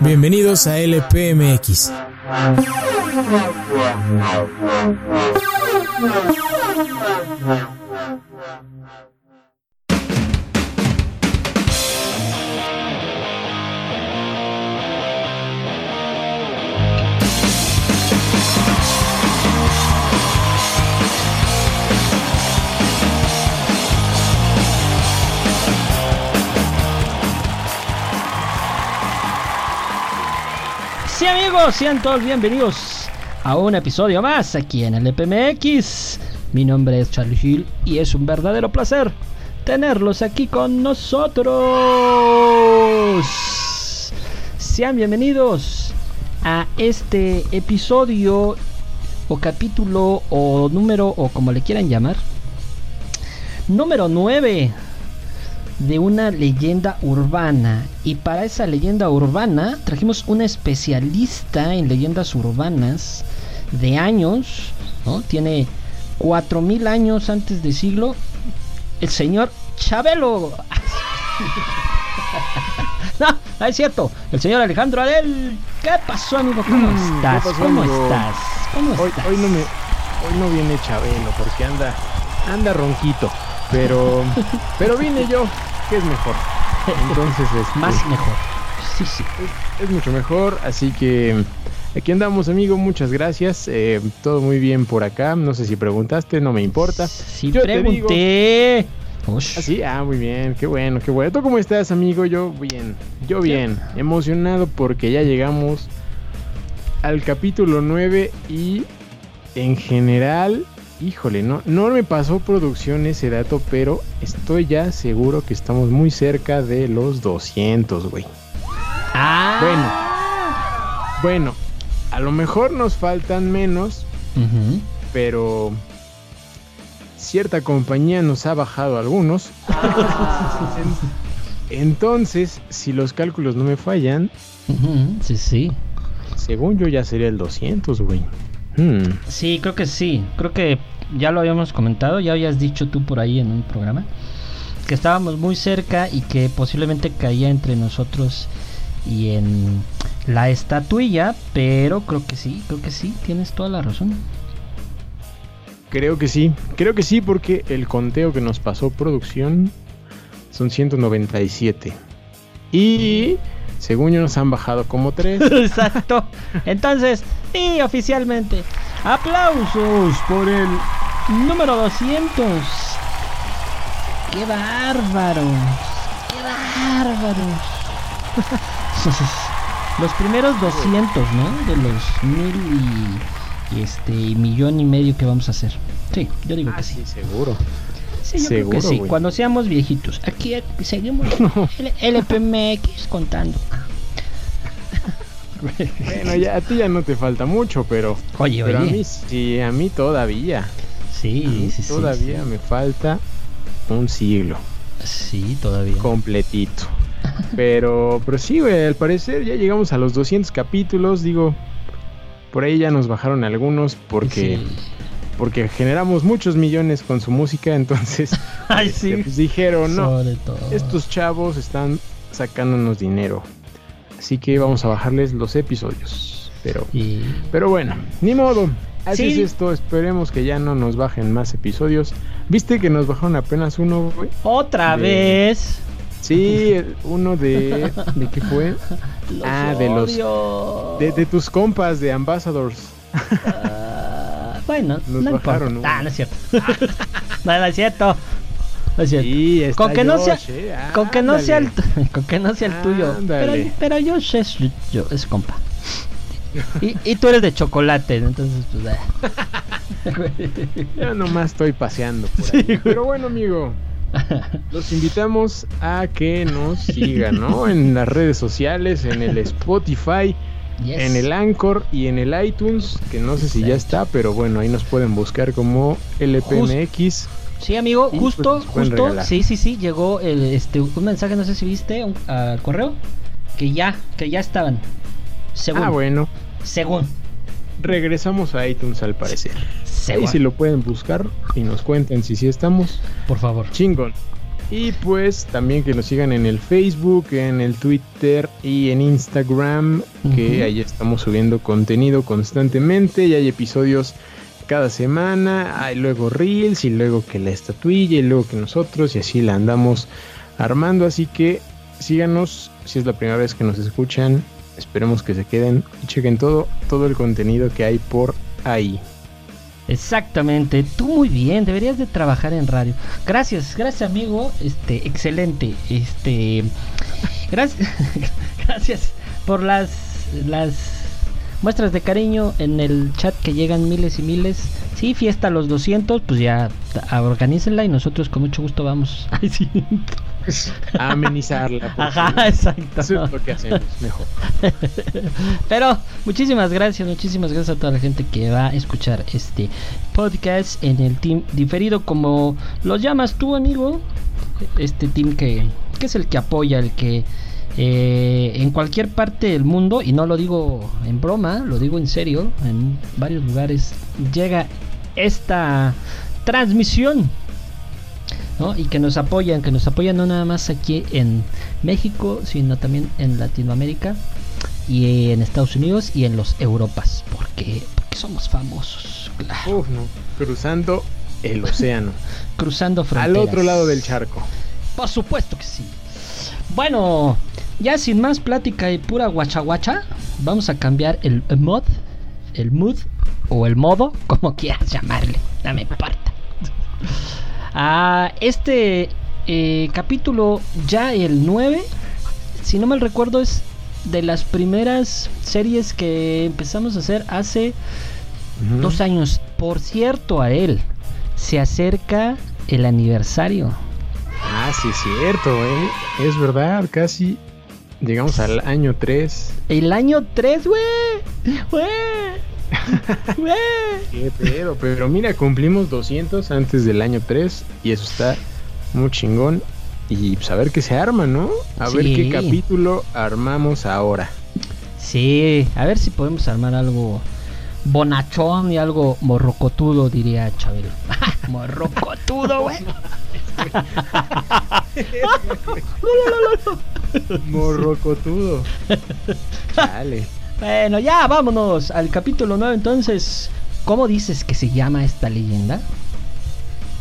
Bienvenidos a LPMX. Amigos, sean todos bienvenidos a un episodio más aquí en el EPMX. Mi nombre es Charlie Hill y es un verdadero placer tenerlos aquí con nosotros. Sean bienvenidos a este episodio o capítulo o número o como le quieran llamar. Número 9 de una leyenda urbana. Y para esa leyenda urbana trajimos un especialista en leyendas urbanas de años, ¿no? Tiene 4000 años antes de siglo. El señor Chabelo. no, no es cierto. El señor Alejandro Adel. ¿Qué pasó, amigo? ¿Cómo estás? ¿qué pasó, ¿Cómo amigo? estás? ¿Cómo Hoy, estás? hoy no me, hoy no viene Chabelo porque anda, anda ronquito. Pero, pero vine yo, que es mejor. Entonces, este, Más mejor. Sí, sí. es mucho mejor. Así que aquí andamos, amigo. Muchas gracias. Eh, todo muy bien por acá. No sé si preguntaste, no me importa. Sí, Yo te pregunté. Ah, sí, ah, muy bien, qué bueno, qué bueno. ¿Tú cómo estás, amigo? Yo bien, yo bien, emocionado porque ya llegamos al capítulo 9 y en general, híjole, no, no me pasó producción ese dato, pero estoy ya seguro que estamos muy cerca de los 200, güey. Ah. Bueno, a lo mejor nos faltan menos, pero cierta compañía nos ha bajado algunos. Entonces, si los cálculos no me fallan, Sí, sí. según yo ya sería el 200, güey. Hmm, Sí, creo que sí. Creo que ya lo habíamos comentado, ya habías dicho tú por ahí en un programa que estábamos muy cerca y que posiblemente caía entre nosotros y en la estatuilla, pero creo que sí, creo que sí, tienes toda la razón. Creo que sí, creo que sí porque el conteo que nos pasó producción son 197. Y según yo nos han bajado como 3. Exacto. Entonces, y oficialmente, aplausos por el número 200. ¡Qué bárbaros! ¡Qué bárbaros! los primeros 200, ¿no? De los mil y, y este millón y medio que vamos a hacer. Sí, yo digo Ah, que sí. sí, seguro. Sí, yo creo seguro, que sí. Cuando seamos viejitos. Aquí seguimos LPMX contando. Bueno, ya a ti ya no te falta mucho, pero, Oye, pero a oye. mí sí, a mí todavía. A Sí, sí, sí. todavía me falta un siglo Sí, todavía. completito. Pero, pero sí, güey, al parecer ya llegamos a los 200 capítulos. Digo, por ahí ya nos bajaron algunos porque, Sí. porque generamos muchos millones con su música. Entonces, Ay, este, sí. pues dijeron, no, estos chavos están sacándonos dinero. Así que vamos a bajarles los episodios. Pero, pero bueno, ni modo. Así Sí. es esto. Esperemos que ya no nos bajen más episodios. ¿Viste que nos bajaron apenas uno, güey? Otra De- vez. Sí, uno de. ¿De qué fue? Los Ah, de los- odio. De, de tus compas de Ambassadors. Ah, bueno, Nos no bajaron, importa. Ah, no es cierto. no, no es cierto. No es cierto. Sí, con que no sea, eh, con que no sea el, con que no sea el tuyo. Pero, pero yo es, yo es compa. Y, y tú eres de chocolate, entonces pues. eh. Yo nomás estoy paseando por Sí, ahí. Pero bueno, amigo. Los invitamos a que nos sigan, ¿no? En las redes sociales, en el Spotify, Yes. en el Anchor y en el iTunes, que no sé si ya está, pero bueno, ahí nos pueden buscar como LPMX. Sí, amigo, Y, justo, pues, justo, regalar. sí, sí, sí, llegó el, este, un mensaje, no sé si viste, un- al correo, que ya, que ya estaban. Según, Ah, bueno, según, regresamos a iTunes al parecer. Ahí según. si lo pueden buscar y nos cuenten si sí estamos. Por favor. Chingón. Y pues también que nos sigan en el Facebook, en el Twitter y en Instagram, que ahí estamos subiendo contenido constantemente y hay episodios cada semana, hay luego reels y luego que la estatuilla y luego que nosotros y así la andamos armando, así que síganos si es la primera vez que nos escuchan, esperemos que se queden y chequen todo, todo el contenido que hay por ahí. Exactamente, tú muy bien, deberías de trabajar en radio. Gracias, gracias amigo, este, excelente, este, gracias, gracias por las, las muestras de cariño en el chat que llegan miles y miles. Sí, fiesta a los 200, pues ya organícenla y nosotros con mucho gusto vamos. Ay, sí. Amenizarla. Ajá, exacto. Eso es lo que hacemos mejor. Pero muchísimas gracias, muchísimas gracias a toda la gente que va a escuchar este podcast en el team diferido, como los llamas tú, amigo. Este team que, que es el que apoya, el que eh, en cualquier parte del mundo, y no lo digo en broma, lo digo en serio, en varios lugares llega esta transmisión. ¿No? Y que nos apoyan, que nos apoyan no nada más aquí en México, sino también en Latinoamérica y en Estados Unidos y en los Europas, porque, porque somos famosos, claro. Uf, no. Cruzando el océano. cruzando fronteras. Al otro lado del charco. Por supuesto que sí. Bueno, ya sin más plática y pura guacha guacha, vamos a cambiar el mod, el mood o el modo, como quieras llamarle, no me importa. A este eh, capítulo, ya el 9, si no mal recuerdo, es de las primeras series que empezamos a hacer hace dos años. Por cierto, a él se acerca el aniversario. Ah, sí, es cierto, eh. Es verdad, casi llegamos al año 3. El año 3, güey. Qué pedo, pero mira, cumplimos 200 antes del año 3 y eso está muy chingón. Y pues a ver qué se arma, ¿no? A ver qué capítulo armamos ahora. Sí, a ver si podemos armar algo bonachón y algo morrocotudo, diría Chabelo. morrocotudo, güey. Morrocotudo. Dale. Bueno, ya vámonos al capítulo 9 entonces. ¿Cómo dices que se llama esta leyenda?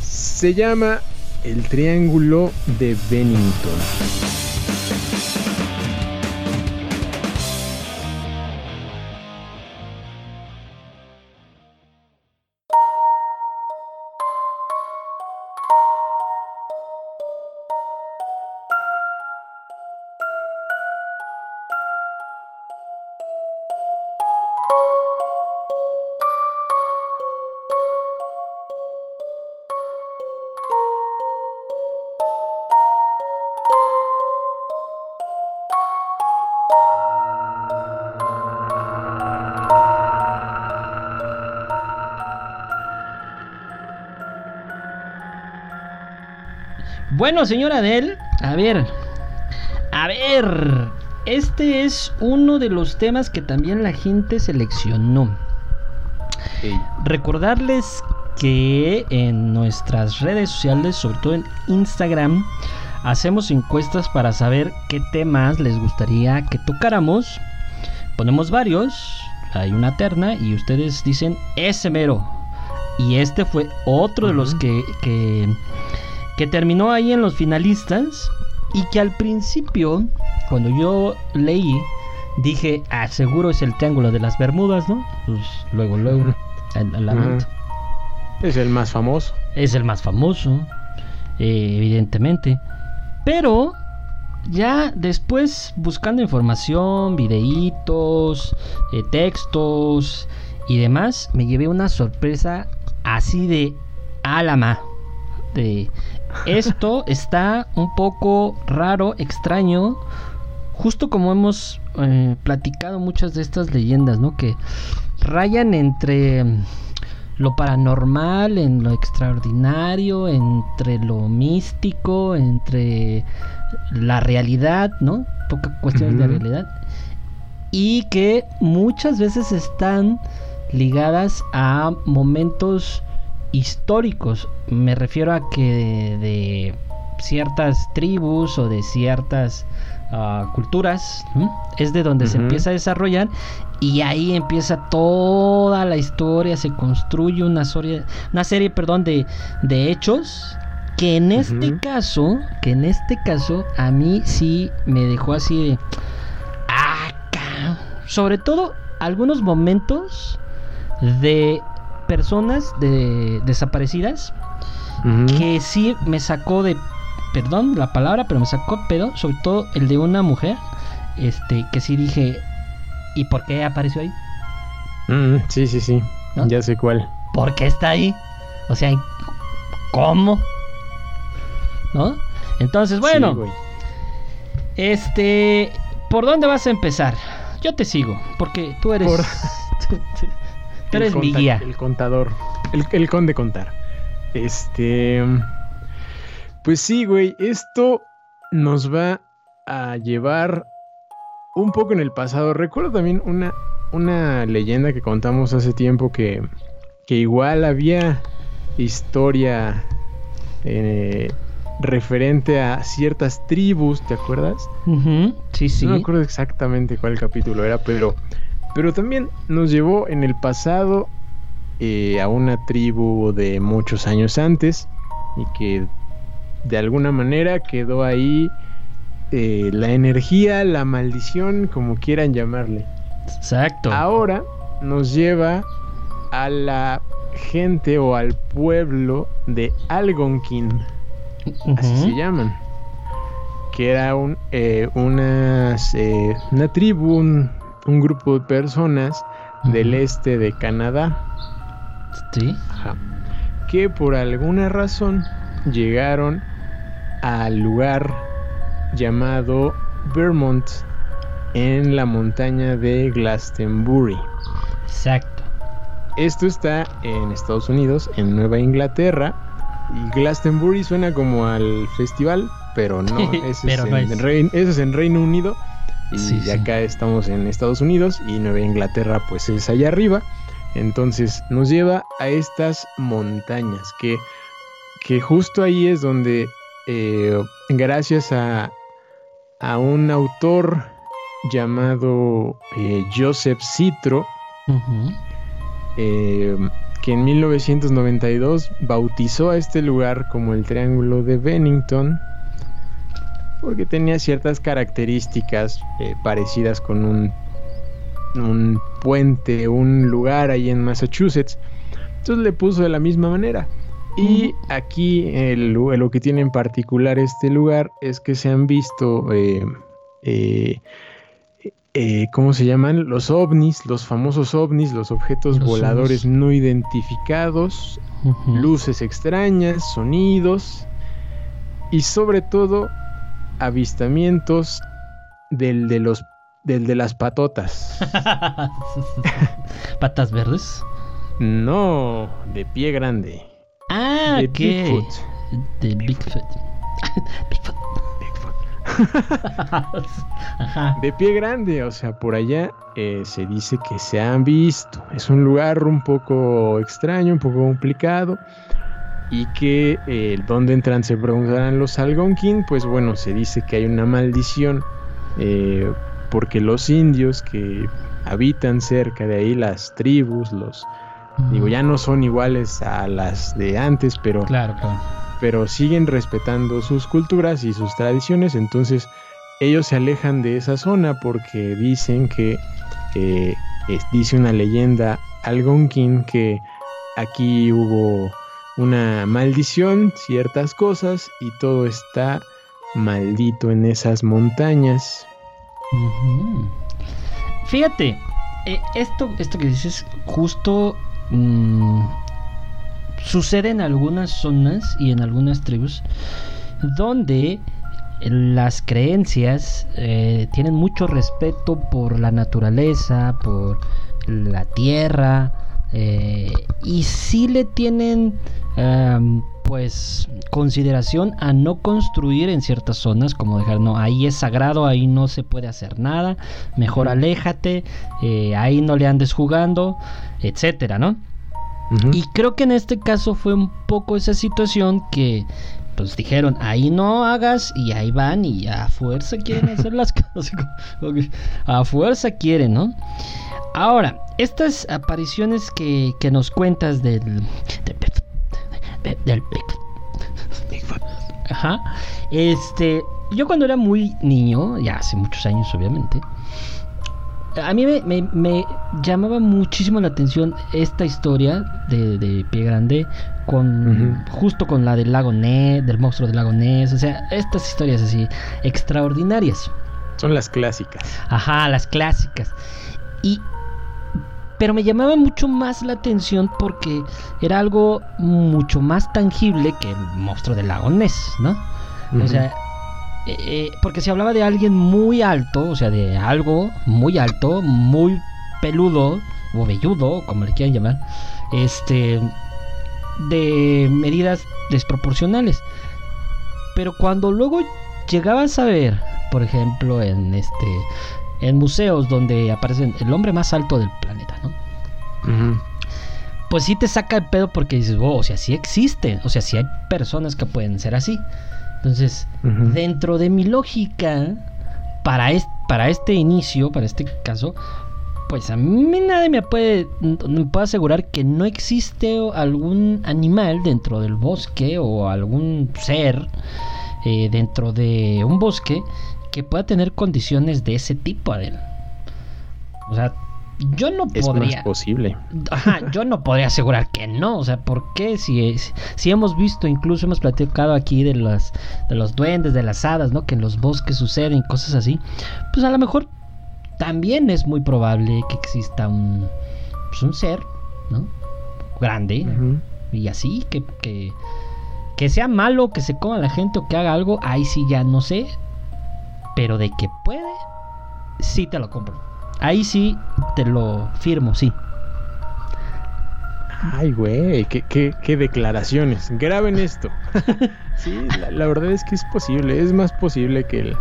Se llama El Triángulo de Bennington. Bueno, señora Adel, a ver, a ver, este es uno de los temas que también la gente seleccionó. Recordarles que en nuestras redes sociales, sobre todo en Instagram, hacemos encuestas para saber qué temas les gustaría que tocáramos. Ponemos varios, hay una terna y ustedes dicen ese mero. Y este fue otro de los que, que, que terminó ahí en los finalistas y que al principio, cuando yo leí, dije, ah, seguro es el Triángulo de las Bermudas, ¿no? Pues luego, luego. Es el más famoso. Es el más famoso, eh, evidentemente. Pero ya después buscando información, videitos, eh, textos y demás, me llevé una sorpresa así de alama. De esto está un poco raro, extraño, justo como hemos eh, platicado muchas de estas leyendas, ¿no? Que rayan entre mm, lo paranormal, en lo extraordinario, entre lo místico, entre la realidad, ¿no? Poca cuestiones de realidad. Y que muchas veces están ligadas a momentos históricos. Me refiero a que de, de ciertas tribus o de ciertas ah, culturas, es de donde se empieza a desarrollar y ahí empieza toda la historia, se construye una, serie, una serie perdón, de, de hechos que en este caso, que en este caso a mí sí me dejó así de... Ah, sobre todo algunos momentos de personas de, desaparecidas que sí me sacó de perdón la palabra pero me sacó pedo sobre todo el de una mujer este que sí dije y por qué apareció ahí mm, sí sí sí. Ya sé cuál. Por qué está ahí o sea cómo no entonces bueno este por dónde vas a empezar yo te sigo porque tú eres Tú eres mi guía. El contador. El, el conde contar. Este. Pues sí, güey. Esto nos va a llevar un poco en el pasado. Recuerdo también una, una leyenda que contamos hace tiempo que, que igual había historia eh, referente a ciertas tribus, ¿te acuerdas? Sí, sí. No me acuerdo exactamente cuál capítulo era, pero pero también nos llevó en el pasado eh, a una tribu de muchos años antes y que de alguna manera quedó ahí eh, la energía, la maldición, como quieran llamarle. Exacto. Ahora nos lleva a la gente o al pueblo de Algonquin, así se llaman, que era un, eh, una tribu, un, un grupo de personas del este de Canadá. Sí. Que por alguna razón llegaron al lugar llamado Vermont en la montaña de Glastonbury. Exacto. Esto está en Estados Unidos, en Nueva Inglaterra. Y Glastonbury suena como al festival, pero no, es, en eso es en Reino Unido y acá estamos en Estados Unidos y Nueva Inglaterra pues es allá arriba. Entonces nos lleva a estas montañas que, que justo ahí es donde eh, gracias a, a, un autor llamado eh, Joseph Citro, eh, que en 1992 bautizó a este lugar como el Triángulo de Bennington, porque tenía ciertas características eh, parecidas con un, un puente, un lugar ahí en Massachusetts. Entonces le puso de la misma manera. Y aquí lo que tiene en particular este lugar es que se han visto, eh, eh, ¿cómo se llaman? Los ovnis, los famosos ovnis, los objetos voladores no identificados, luces extrañas, sonidos y sobre todo avistamientos del de los del de las patotas. ¿Patas verdes? No, de pie grande. Ah, de Bigfoot. De Bigfoot. Bigfoot. de pie grande, o sea, por allá eh, se dice que se han visto. Es un lugar un poco extraño, un poco complicado y que eh, donde entran se preguntarán los Algonquin, pues bueno, se dice que hay una maldición eh, porque los indios que habitan cerca de ahí, las tribus, los digo, ya no son iguales a las de antes, pero claro, pero siguen respetando sus culturas y sus tradiciones, entonces ellos se alejan de esa zona porque dicen que eh, dice una leyenda Algonquin que aquí hubo una maldición, ciertas cosas y todo está maldito en esas montañas. Fíjate, eh, esto, esto que dices justo mm, sucede en algunas zonas y en algunas tribus donde las creencias eh, tienen mucho respeto por la naturaleza, por la tierra, eh, y si le tienen pues consideración a no construir en ciertas zonas, como dejar, no, ahí es sagrado, ahí no se puede hacer nada, mejor aléjate, eh, ahí no le andes jugando, etcétera, ¿no? Y creo que en este caso fue un poco esa situación que, pues dijeron, ahí no hagas y ahí van y a fuerza quieren hacer las cosas. A fuerza quieren, ¿no? Ahora, estas apariciones que, que nos cuentas del... del, del. Ajá. Este, yo cuando era muy niño, ya hace muchos años obviamente, a mí me, me, me, llamaba muchísimo la atención esta historia de, de Pie Grande con justo con la del lago Ness, del monstruo del lago Ness, o sea, estas historias así extraordinarias. Son las clásicas. Ajá, las clásicas. Y pero me llamaba mucho más la atención porque era algo mucho más tangible que el monstruo del lago Ness, ¿no? O sea, eh, porque se hablaba de alguien muy alto, o sea, de algo muy alto, muy peludo o velludo, como le quieran llamar, este, de medidas desproporcionales. Pero cuando luego llegabas a ver, por ejemplo, en este, en museos donde aparecen el hombre más alto del planeta, ¿no? Pues sí te saca el pedo porque dices, wow, o sea, sí existen, o sea, sí hay personas que pueden ser así. Entonces, dentro de mi lógica, para, para este inicio, para este caso, pues a mí nadie me puede, me puede asegurar que no existe algún animal dentro del bosque o algún ser eh, dentro de un bosque que pueda tener condiciones de ese tipo, Adel. O sea, yo no Es podría. más posible. Ajá, yo no podría asegurar que no, o sea, ¿por qué? Si, es- si hemos visto, incluso hemos platicado aquí de las de los duendes, de las hadas, ¿no? Que en los bosques suceden cosas así. Pues a lo mejor también es muy probable que exista un pues un ser, ¿no? Grande y así que, que que sea malo, que se coma la gente o que haga algo, ahí sí ya no sé, pero de que puede sí te lo compro. Ahí sí te lo firmo, sí. Ay, güey, qué, qué, qué declaraciones. Graben esto. sí, la, la verdad es que es posible. Es más posible que el,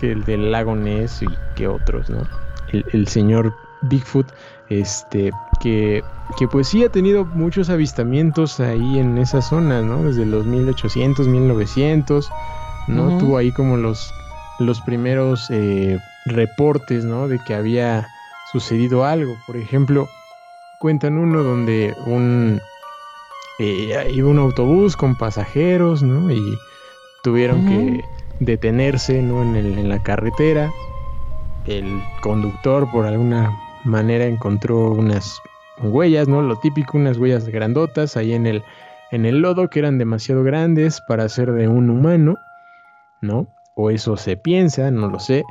que el del lago Ness y que otros, ¿no? El, el señor Bigfoot, este, que, que pues sí ha tenido muchos avistamientos ahí en esa zona, ¿no? Desde los 1800, 1900, ¿no? Ujú. Tuvo ahí como los, los primeros eh, reportes, ¿no? De que había sucedido algo. Por ejemplo, cuentan uno donde un eh, iba un autobús con pasajeros, ¿no? Y tuvieron que detenerse, ¿no? En, el- en la carretera. El conductor, por alguna manera, encontró unas huellas, ¿no? Lo típico, unas huellas grandotas ahí en el, en el lodo que eran demasiado grandes para ser de un humano, ¿no? O eso se piensa, no lo sé.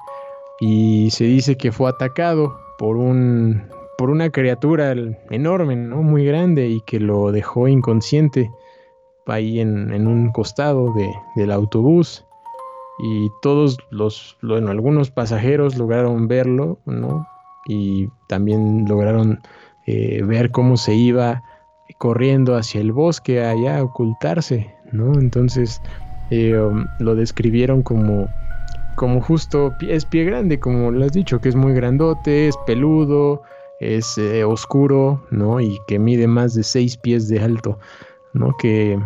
Y se dice que fue atacado por un por una criatura enorme, ¿no? Muy grande y que lo dejó inconsciente ahí en, un costado de- del autobús. Y todos los, bueno, algunos pasajeros lograron verlo, ¿no? Y también lograron eh, ver cómo se iba corriendo hacia el bosque allá a ocultarse, ¿no? Entonces eh, um, lo describieron como, como justo es pie grande, como lo has dicho, que es muy grandote, es peludo, es eh, oscuro, ¿no? Y que mide más de 6 pies de alto, ¿no? Que,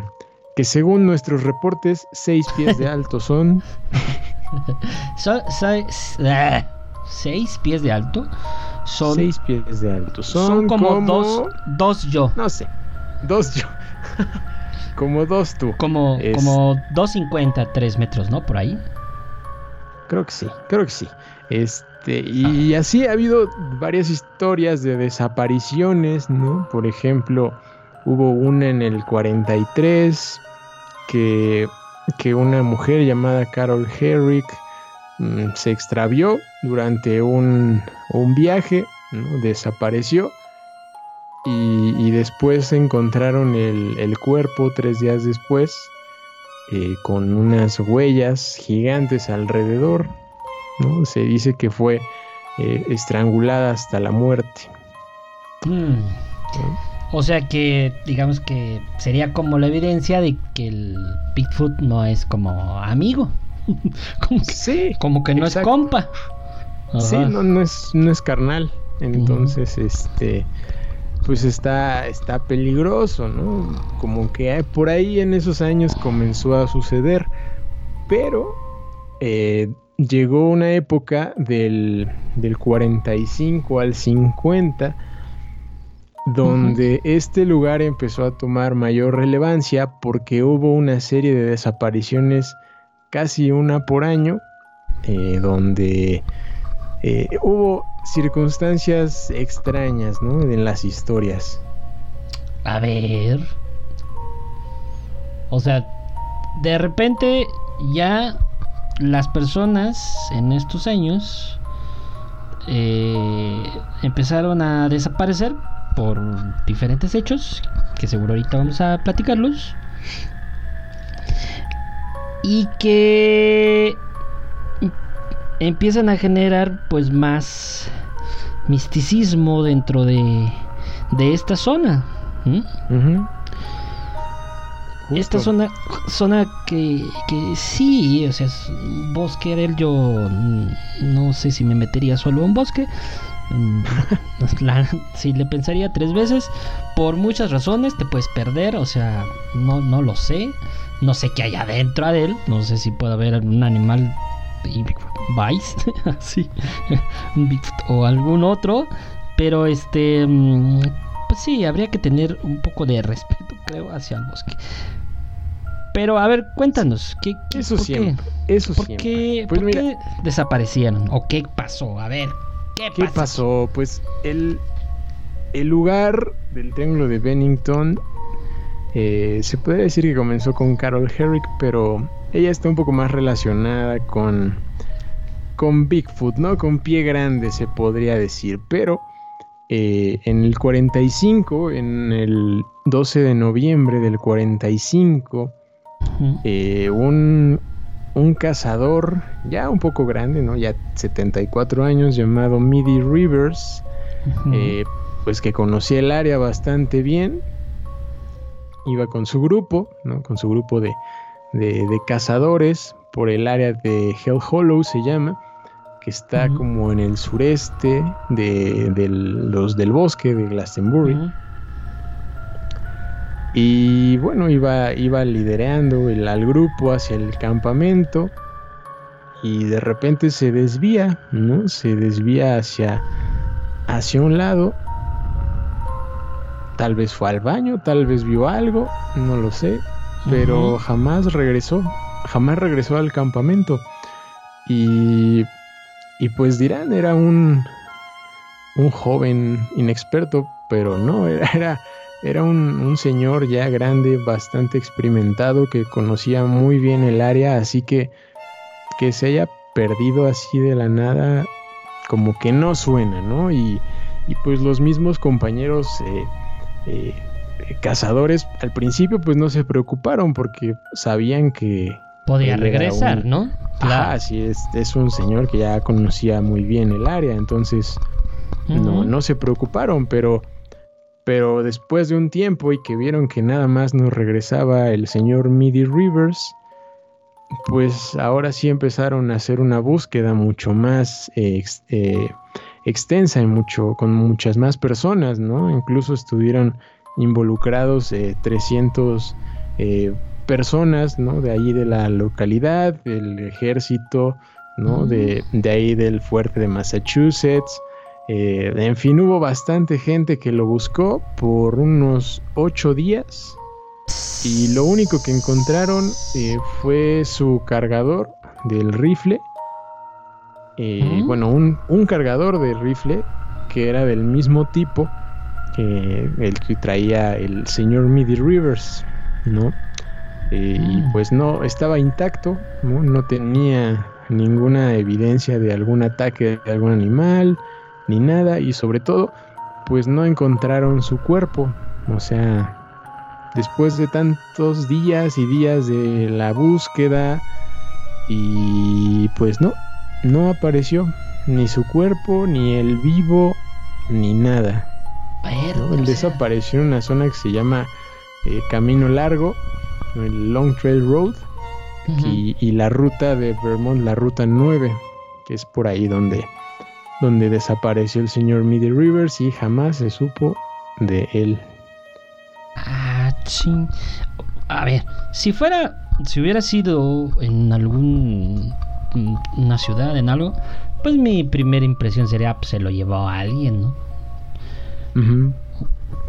que según nuestros reportes, 6 pies de alto son. Son, son- ah, seis pies de alto. Son, 6 pies de alto. Son, son como, dos, dos yo. No sé, dos yo. como dos tú. Como, Es- como 2.50, 3 metros, ¿no? Por ahí. Creo que sí, creo que sí. Este, y así ha habido varias historias de desapariciones, ¿no? Por ejemplo, hubo una en el 43 que, que una mujer llamada Carol Herrick mm, se extravió durante un, un viaje, ¿no? Desapareció. Y, y después encontraron el, el cuerpo tres días después eh, con unas huellas gigantes alrededor. ¿no? Se dice que fue eh, estrangulada hasta la muerte. Mm. ¿no? O sea que, digamos que sería como la evidencia de que el Bigfoot no es como amigo. como, que, Sí, como que no exacto. es compa. sí, no, es, no es carnal. Entonces, este, pues está, está peligroso, ¿no? Como que por ahí en esos años comenzó a suceder, pero eh, llegó una época del, del 45 al 50 donde este lugar empezó a tomar mayor relevancia porque hubo una serie de desapariciones, casi una por año, eh, donde eh, hubo circunstancias extrañas, ¿no? En las historias. A ver. O sea, de repente ya las personas en estos años eh, empezaron a desaparecer por diferentes hechos, que seguro ahorita vamos a platicarlos. Y que empiezan a generar pues más misticismo dentro de, de esta zona. Esta zona, zona que, que sí, o sea, es un bosque del yo no sé si me metería solo a un bosque. Mm, si le pensaría tres veces, por muchas razones te puedes perder, o sea, no, no lo sé. No sé qué hay adentro de él, no sé si puede haber un animal y Vice, así, o algún otro, pero este, mm, pues sí, habría que tener un poco de respeto, creo, hacia el bosque. Pero a ver, cuéntanos, ¿qué, eso siempre, qué, eso ¿por Qué, pues qué desaparecieron? ¿O qué pasó? A ver, ¿qué, ¿Qué pasó? Pues el, el lugar del Triángulo de Bennington eh, se puede decir que comenzó con Carol Herrick, pero ella está un poco más relacionada con, con Bigfoot, ¿no? Con pie grande se podría decir, pero eh, en el 45, en el 12 de noviembre del 45, eh, un, un cazador ya un poco grande, ¿no? Ya 74 años, llamado Midi Rivers, eh, pues que conocía el área bastante bien, iba con su grupo, ¿no? Con su grupo de, de, cazadores por el área de Hell Hollow se llama, que está como en el sureste de, los del bosque de Glastonbury. Y bueno, iba, iba liderando el, al grupo hacia el campamento y de repente se desvía, ¿no? Se desvía hacia, hacia un lado. Tal vez fue al baño, tal vez vio algo, no lo sé pero jamás regresó, jamás regresó al campamento. Y, y pues dirán, era un, un joven inexperto, pero no, era, era, un, un, señor ya grande, bastante experimentado, que conocía muy bien el área, así que que se haya perdido así de la nada, como que no suena, ¿no? Y, y pues los mismos compañeros eh, eh, cazadores al principio pues no se preocuparon porque sabían que podía regresar, ¿no? Claro, sí es, es un señor que ya conocía muy bien el área, entonces no, no se preocuparon, pero pero después de un tiempo y que vieron que nada más nos regresaba el señor Midi Rivers, pues ahora sí empezaron a hacer una búsqueda mucho más eh, extensa y mucho, con muchas más personas, ¿no? Incluso estuvieron involucrados 300 eh, eh, personas, ¿no? De ahí de la localidad, del ejército, ¿no? De, ahí del fuerte de Massachusetts. Eh, en fin, hubo bastante gente que lo buscó por unos ocho días. Y lo único que encontraron fue su cargador del rifle. Bueno, un, un cargador de rifle que era del mismo tipo el que traía el señor Midi Rivers, ¿no? Eh, y mm. pues no, estaba intacto, ¿no? No tenía ninguna evidencia de algún ataque de algún animal, ni nada, y sobre todo, pues no encontraron su cuerpo, o sea, después de tantos días y días de la búsqueda, y pues no, no apareció ni su cuerpo, ni el vivo, ni nada. Él desapareció en una zona que se llama eh, Camino Largo, el Long Trail Road, y, la ruta de Vermont, la ruta 9, que es por ahí donde, donde desapareció el señor Midi Rivers y jamás se supo de él. Ah, ching. A ver, si fuera, si hubiera sido en algún una ciudad, en algo, pues mi primera impresión sería, pues, se lo llevó a alguien, ¿no?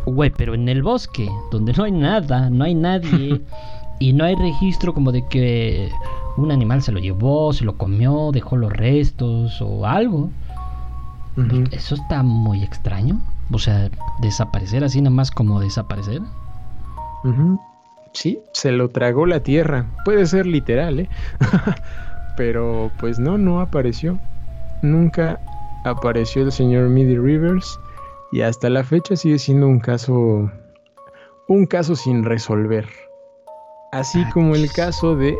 Güey, pero en el bosque, donde no hay nada, no hay nadie, y no hay registro como de que un animal se lo llevó, se lo comió, dejó los restos o algo. Ujú. Eso está muy extraño. O sea, desaparecer así nada más como desaparecer. Sí, se lo tragó la tierra. Puede ser literal, ¿eh? Pero pues no, no apareció. Nunca apareció el señor Midi Rivers y hasta la fecha sigue siendo un caso un caso sin resolver. Así Ah, como el caso de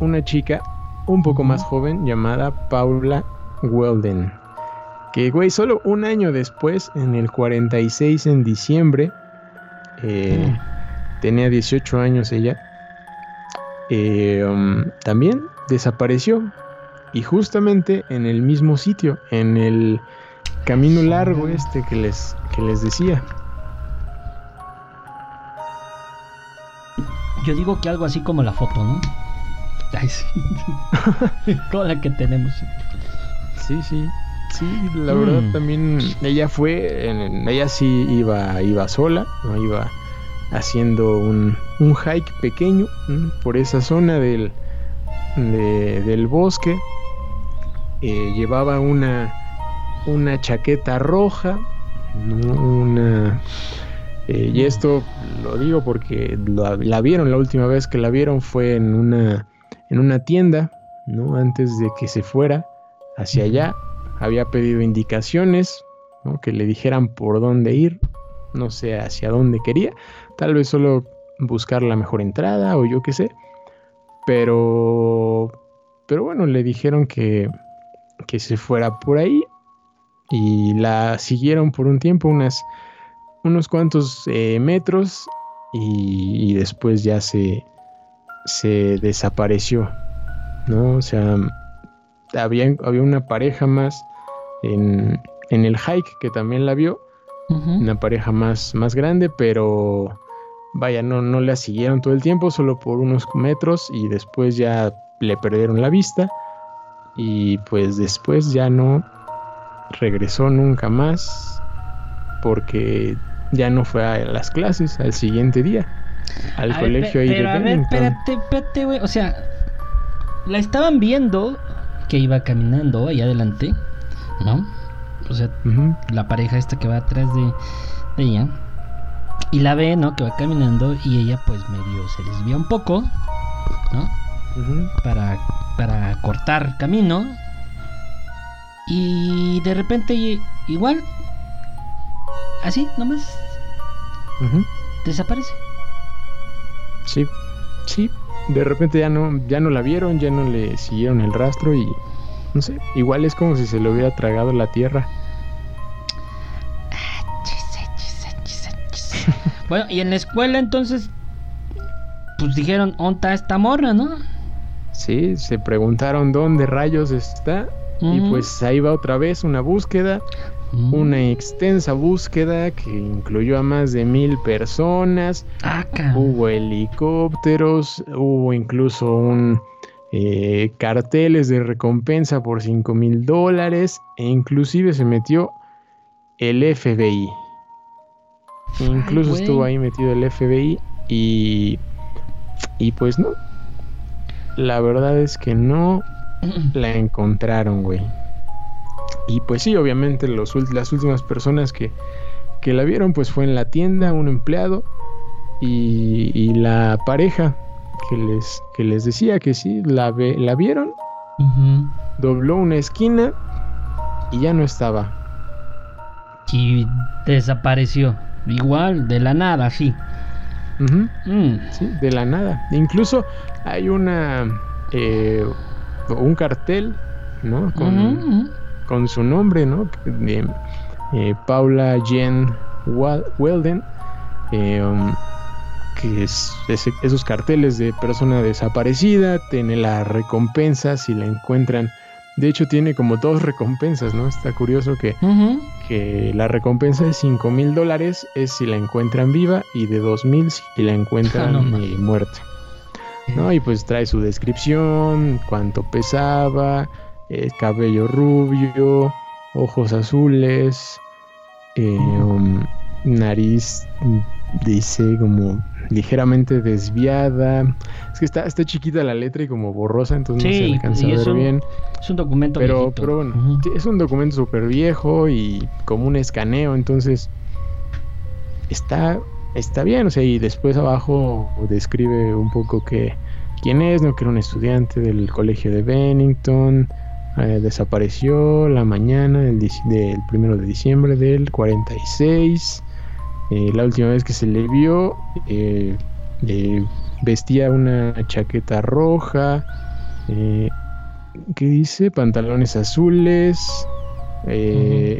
una chica un poco más joven llamada Paula Weldon. Que, güey, solo un año después, en el 46 en diciembre, eh, tenía 18 años ella, eh, um, también desapareció. Y justamente en el mismo sitio, en el camino largo este que les, que les decía. Yo digo que algo así como la foto, ¿no? Ay, sí. como la que tenemos. Sí, sí. Sí, la Mm. verdad también ella fue, en- ella sí iba, iba sola, no iba haciendo un, un hike pequeño por esa zona del, de- del bosque. Eh, llevaba una, una chaqueta roja, una, eh, y esto lo digo porque la, la vieron la última vez que la vieron fue en una, en una tienda, ¿no? Antes de que se fuera hacia allá. Había pedido indicaciones, ¿no? que le dijeran por dónde ir, no sé hacia dónde quería, tal vez solo buscar la mejor entrada o yo qué sé. Pero, pero bueno, le dijeron que, que se fuera por ahí y la siguieron por un tiempo, unas, unos cuantos eh, metros y, y después ya se, se desapareció, ¿no? O sea, había, había una pareja más en, en el hike que también la vio, una pareja más, más grande, pero vaya, no, no la siguieron todo el tiempo, solo por unos metros y después ya le perdieron la vista y pues después ya no regresó nunca más porque ya no fue a las clases al siguiente día al A ver, colegio pe- ahí de Pero a ver, espérate, espérate, güey. O sea, la estaban viendo que iba caminando ahí adelante, ¿no? O sea, la pareja esta que va atrás de, de ella. Y la ve, ¿no? Que va caminando y ella pues medio se desvía un poco, ¿no? Para, para cortar camino. Y de repente igual, así nomás, Ujú. desaparece. Sí, sí. De repente ya no, ya no la vieron, ya no le siguieron el rastro y no sé, igual es como si se le hubiera tragado la tierra. Bueno, y en la escuela entonces, pues dijeron, ¿onta esta morra, no? Sí, se preguntaron dónde rayos está y pues ahí va otra vez una búsqueda, una extensa búsqueda que incluyó a más de mil personas. Ah, cabrón. Hubo helicópteros, hubo incluso un eh, carteles de recompensa por 5 mil dólares e inclusive se metió el FBI. Incluso estuvo ahí metido el FBI y, y pues no. La verdad es que no la encontraron, güey. Y pues sí, obviamente los, las últimas personas que, que la vieron pues fue en la tienda, un empleado y, y la pareja que les, que les decía que sí, la, ve- la vieron, dobló una esquina y ya no estaba. Y desapareció. Igual, de la nada, sí. Mm. sí, de la nada. Incluso hay una eh, un cartel, ¿no? Con, con su nombre, ¿no? De eh, Paula Jen Weldon, eh, um, que es esos carteles de persona desaparecida, tiene la recompensa si la encuentran. De hecho, tiene como dos recompensas, ¿no? Está curioso que. Que la recompensa de 5 mil dólares es si la encuentran viva y de 2 mil si la encuentran eh, muerta. ¿no? Y pues trae su descripción, cuánto pesaba, eh, cabello rubio, ojos azules, eh, um, nariz, dice como ligeramente desviada. Es que está, está chiquita la letra y como borrosa, entonces no se alcanza a ver un bien. Es un documento Pero, viejito. pero bueno, es un documento súper viejo y como un escaneo, entonces está, está bien, o sea, y después abajo describe un poco que quién es, no que era un estudiante del colegio de Bennington, eh, desapareció la mañana del, del primero de diciembre del 46, eh, la última vez que se le vio eh, eh, vestía una chaqueta roja, eh, ¿qué dice? Pantalones azules,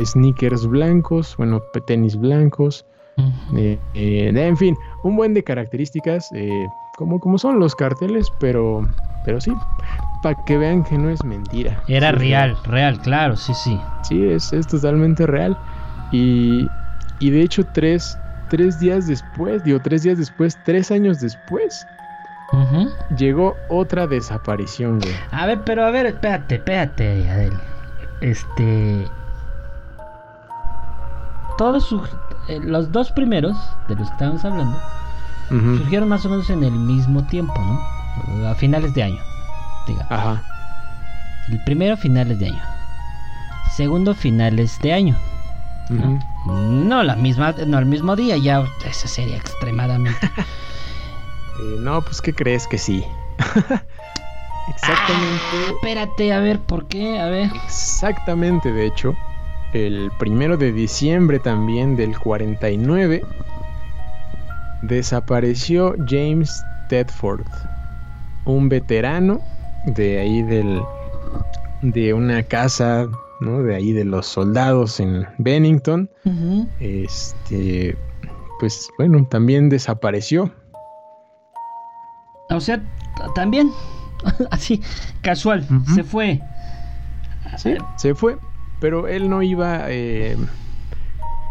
sneakers blancos, bueno, tenis blancos, en fin, un buen de características, eh, como, como son los carteles, pero, pero sí, para que vean que no es mentira. Era Sí, real, real, claro, sí, sí. Sí, es, es totalmente real. Y, y de hecho, tres, tres días después, digo, tres días después, tres años después, llegó otra desaparición, güey. A ver, pero a ver, espérate, espérate, Adel. Este. Todos sus- eh, los dos primeros de los que estábamos hablando surgieron más o menos en el mismo tiempo, ¿no? A finales de año, digamos. Ajá. El primero, finales de año. Segundo, finales de año. No la misma, no el mismo día, ya eso sería extremadamente. Eh, no, pues, ¿qué crees que sí? Exactamente. Espérate, a ver, ¿por qué? A ver. Exactamente, de hecho, el primero de diciembre también del 49 desapareció James Tedford, un veterano de ahí del de una casa, ¿no? De ahí de los soldados en Bennington. Este, pues bueno, también desapareció. O sea, también, así, casual, se fue. Sí, se fue, pero él no iba eh,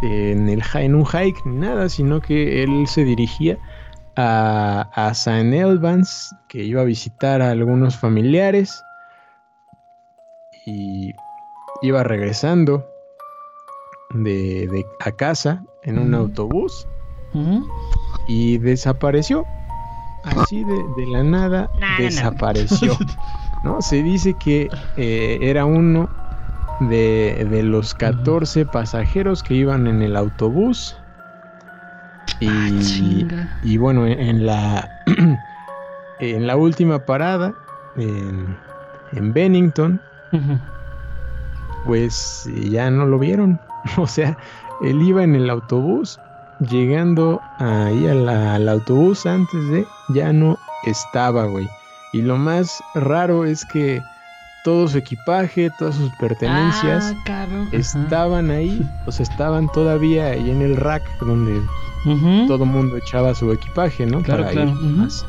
en, el, en un hike ni nada, sino que él se dirigía a, a St. Albans, que iba a visitar a algunos familiares y iba regresando de, de- a casa en un autobús y desapareció. Así de, de la nada no. desapareció. ¿no? Se dice que eh, era uno de, de los 14 pasajeros que iban en el autobús. Y, Ah, y bueno, en, la en la última parada en, en Bennington. Pues ya no lo vieron. O sea, él iba en el autobús, llegando ahí al autobús antes de, ya no estaba, güey. Y lo más raro es que todo su equipaje, todas sus pertenencias Ah, estaban ahí, o sea, estaban todavía ahí en el rack donde Ujú. todo mundo echaba su equipaje, ¿no? Claro, Para claro, ir más,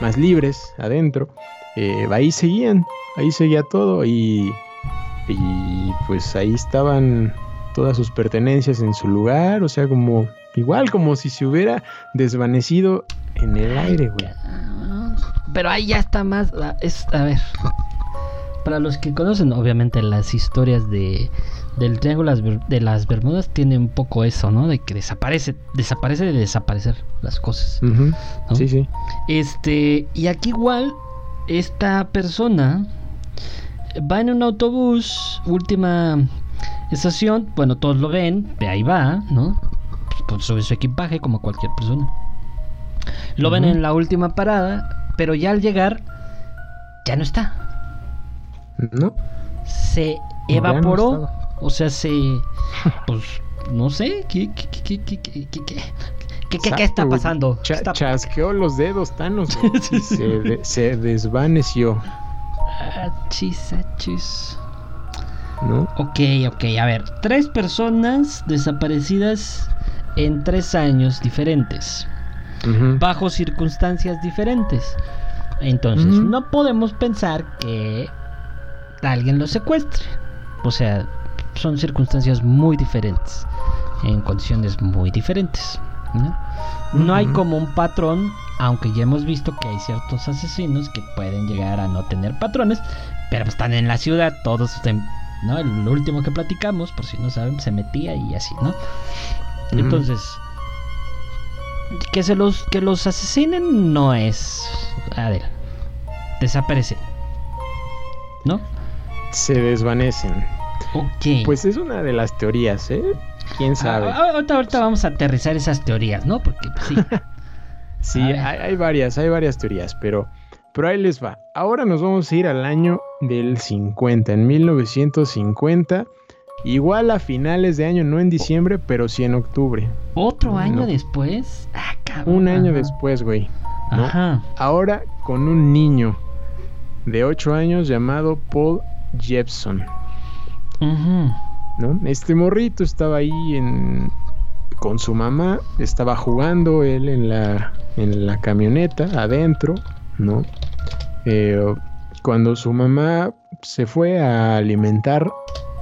más libres adentro. Eh, ahí seguían, ahí seguía todo y, y pues ahí estaban todas sus pertenencias en su lugar, o sea, como igual como si se hubiera desvanecido en el aire, güey. Pero ahí ya está más. ah, Es, a ver. Para los que conocen, obviamente, las historias de del Triángulo de las Bermudas, tiene un poco eso, ¿no? De que desaparece, desaparece de desaparecer las cosas. Sí, sí. Este, y aquí igual, esta persona va en un autobús, última estación, bueno, todos lo ven, de ahí va, ¿no? Pues sobre su equipaje, como cualquier persona. Lo ven en la última parada, pero ya al llegar, ya no está. ¿No? Se evaporó, o sea, se... Pues, no sé, ¿qué, qué, qué, qué, qué, qué? Está pasando? Chasqueó los dedos, Thanos. se, desvaneció. Achis, achis. ¿no? Ok, ok, a ver. Tres personas desaparecidas en tres años diferentes, bajo circunstancias diferentes. Entonces, no podemos pensar que alguien lo secuestre. O sea, son circunstancias muy diferentes, en condiciones muy diferentes. ¿No? No hay como un patrón, aunque ya hemos visto que hay ciertos asesinos que pueden llegar a no tener patrones, pero pues están en la ciudad, todos, se- ¿no? El último que platicamos, por si no saben, se metía y así, ¿no? Entonces, que se los que los asesinen no es, a ver, desaparecen, ¿no? Se desvanecen. Ok. Pues es una de las teorías, ¿eh? ¿Quién sabe? Ah, ah, ahorita, ahorita vamos a aterrizar esas teorías, ¿no? Porque pues, sí. Sí, hay, hay varias, hay varias teorías, pero, pero ahí les va. Ahora nos vamos a ir al año del 50, en 1950. Igual a finales de año, no en diciembre, pero sí en octubre. Otro año No. después. Ah, cabrón. Un año Ajá. después, güey. ¿no? Ajá. Ahora con un niño de 8 años llamado Paul Jepson. Ujú. ¿No? Este morrito estaba ahí en, con su mamá, estaba jugando él en la, en la camioneta adentro, ¿no? Eh, cuando su mamá se fue a alimentar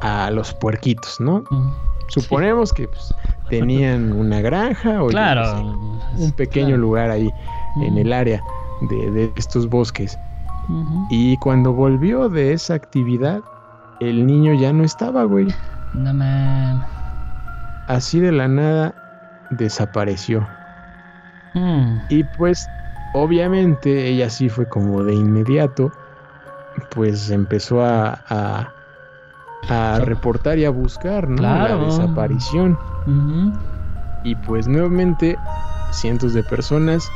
a los puerquitos, ¿no? Mm. Suponemos que pues, tenían una granja o sé, un pequeño claro. lugar ahí en el área de, de estos bosques. Y cuando volvió de esa actividad, el niño ya no estaba, güey. No ma- así de la nada desapareció. Mm. Y pues obviamente ella sí fue como de inmediato, pues empezó a, a, a Sí. reportar y a buscar ¿no? Claro. la desaparición. Y pues nuevamente cientos de personas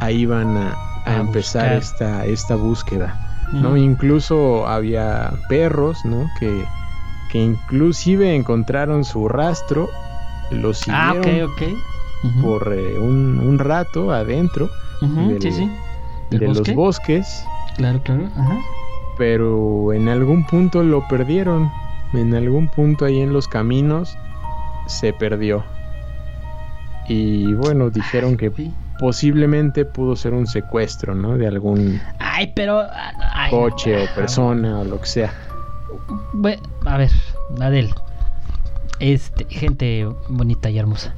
ahí van a, a A empezar buscar. esta, esta búsqueda. ¿no? Incluso había perros, ¿no? Que, que inclusive encontraron su rastro, lo Ah, siguieron por eh, un, un rato adentro Ujú, del- sí, sí. ¿Del de bosque? los bosques, Claro, claro. Ajá. pero en algún punto lo perdieron. En algún punto ahí en los caminos se perdió. Y bueno, dijeron que posiblemente pudo ser un secuestro, ¿no? De algún Ay, pero. ay, coche no. o persona o lo que sea. A ver, Adel. Este, gente bonita y hermosa.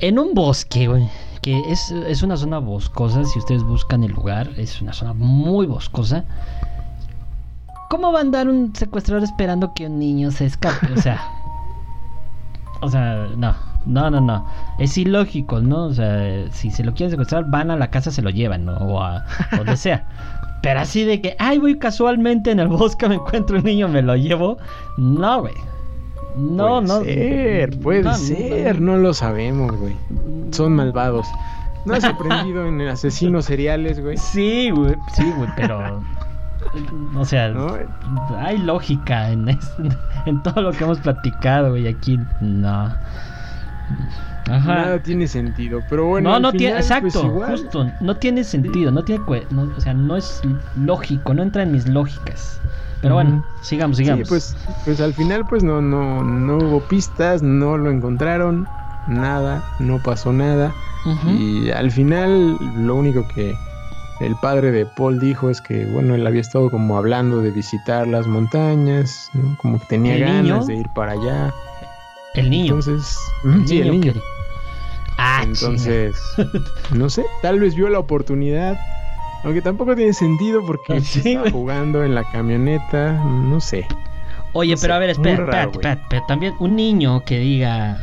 En un bosque, güey. Que es, es una zona boscosa. Si ustedes buscan el lugar, es una zona muy boscosa. ¿Cómo va a andar un secuestrador esperando que un niño se escape? O sea. o sea, no. No, no, no. Es ilógico, ¿no? O sea, si se lo quieren secuestrar, van a la casa, se lo llevan, ¿no? O a donde sea. Pero así de que, ay, voy casualmente en el bosque, me encuentro un niño, me lo llevo. No, güey. No, puede no. ser, puede no, no, ser, no lo sabemos, güey. Son malvados. ¿No has aprendido en asesinos seriales, güey? Sí, güey, sí, güey, pero. O sea, ¿No? hay lógica en, es- en todo lo que hemos platicado, güey. Aquí no. Ajá. Nada tiene sentido, pero bueno. no, no tiene, final, pues, exacto, justo, no tiene sentido, no tiene, no, o sea, no es lógico, no entra en mis lógicas. Pero bueno, sigamos, Sí, sigamos. pues, pues al final pues no, no, no hubo pistas, no lo encontraron, nada, no pasó nada. Y al final lo único que el padre de Paul dijo es que, bueno, él había estado como hablando de visitar las montañas, ¿no? como que tenía ¿El ganas niño? de ir para allá. el niño. Entonces, sí, el niño. Ah, Entonces, no sé, tal vez vio la oportunidad. Aunque tampoco tiene sentido porque Sí, güey. jugando en la camioneta, no sé. Oye, No pero sé, a ver, espera, raro, espérate, güey. espérate, pero también un niño que diga,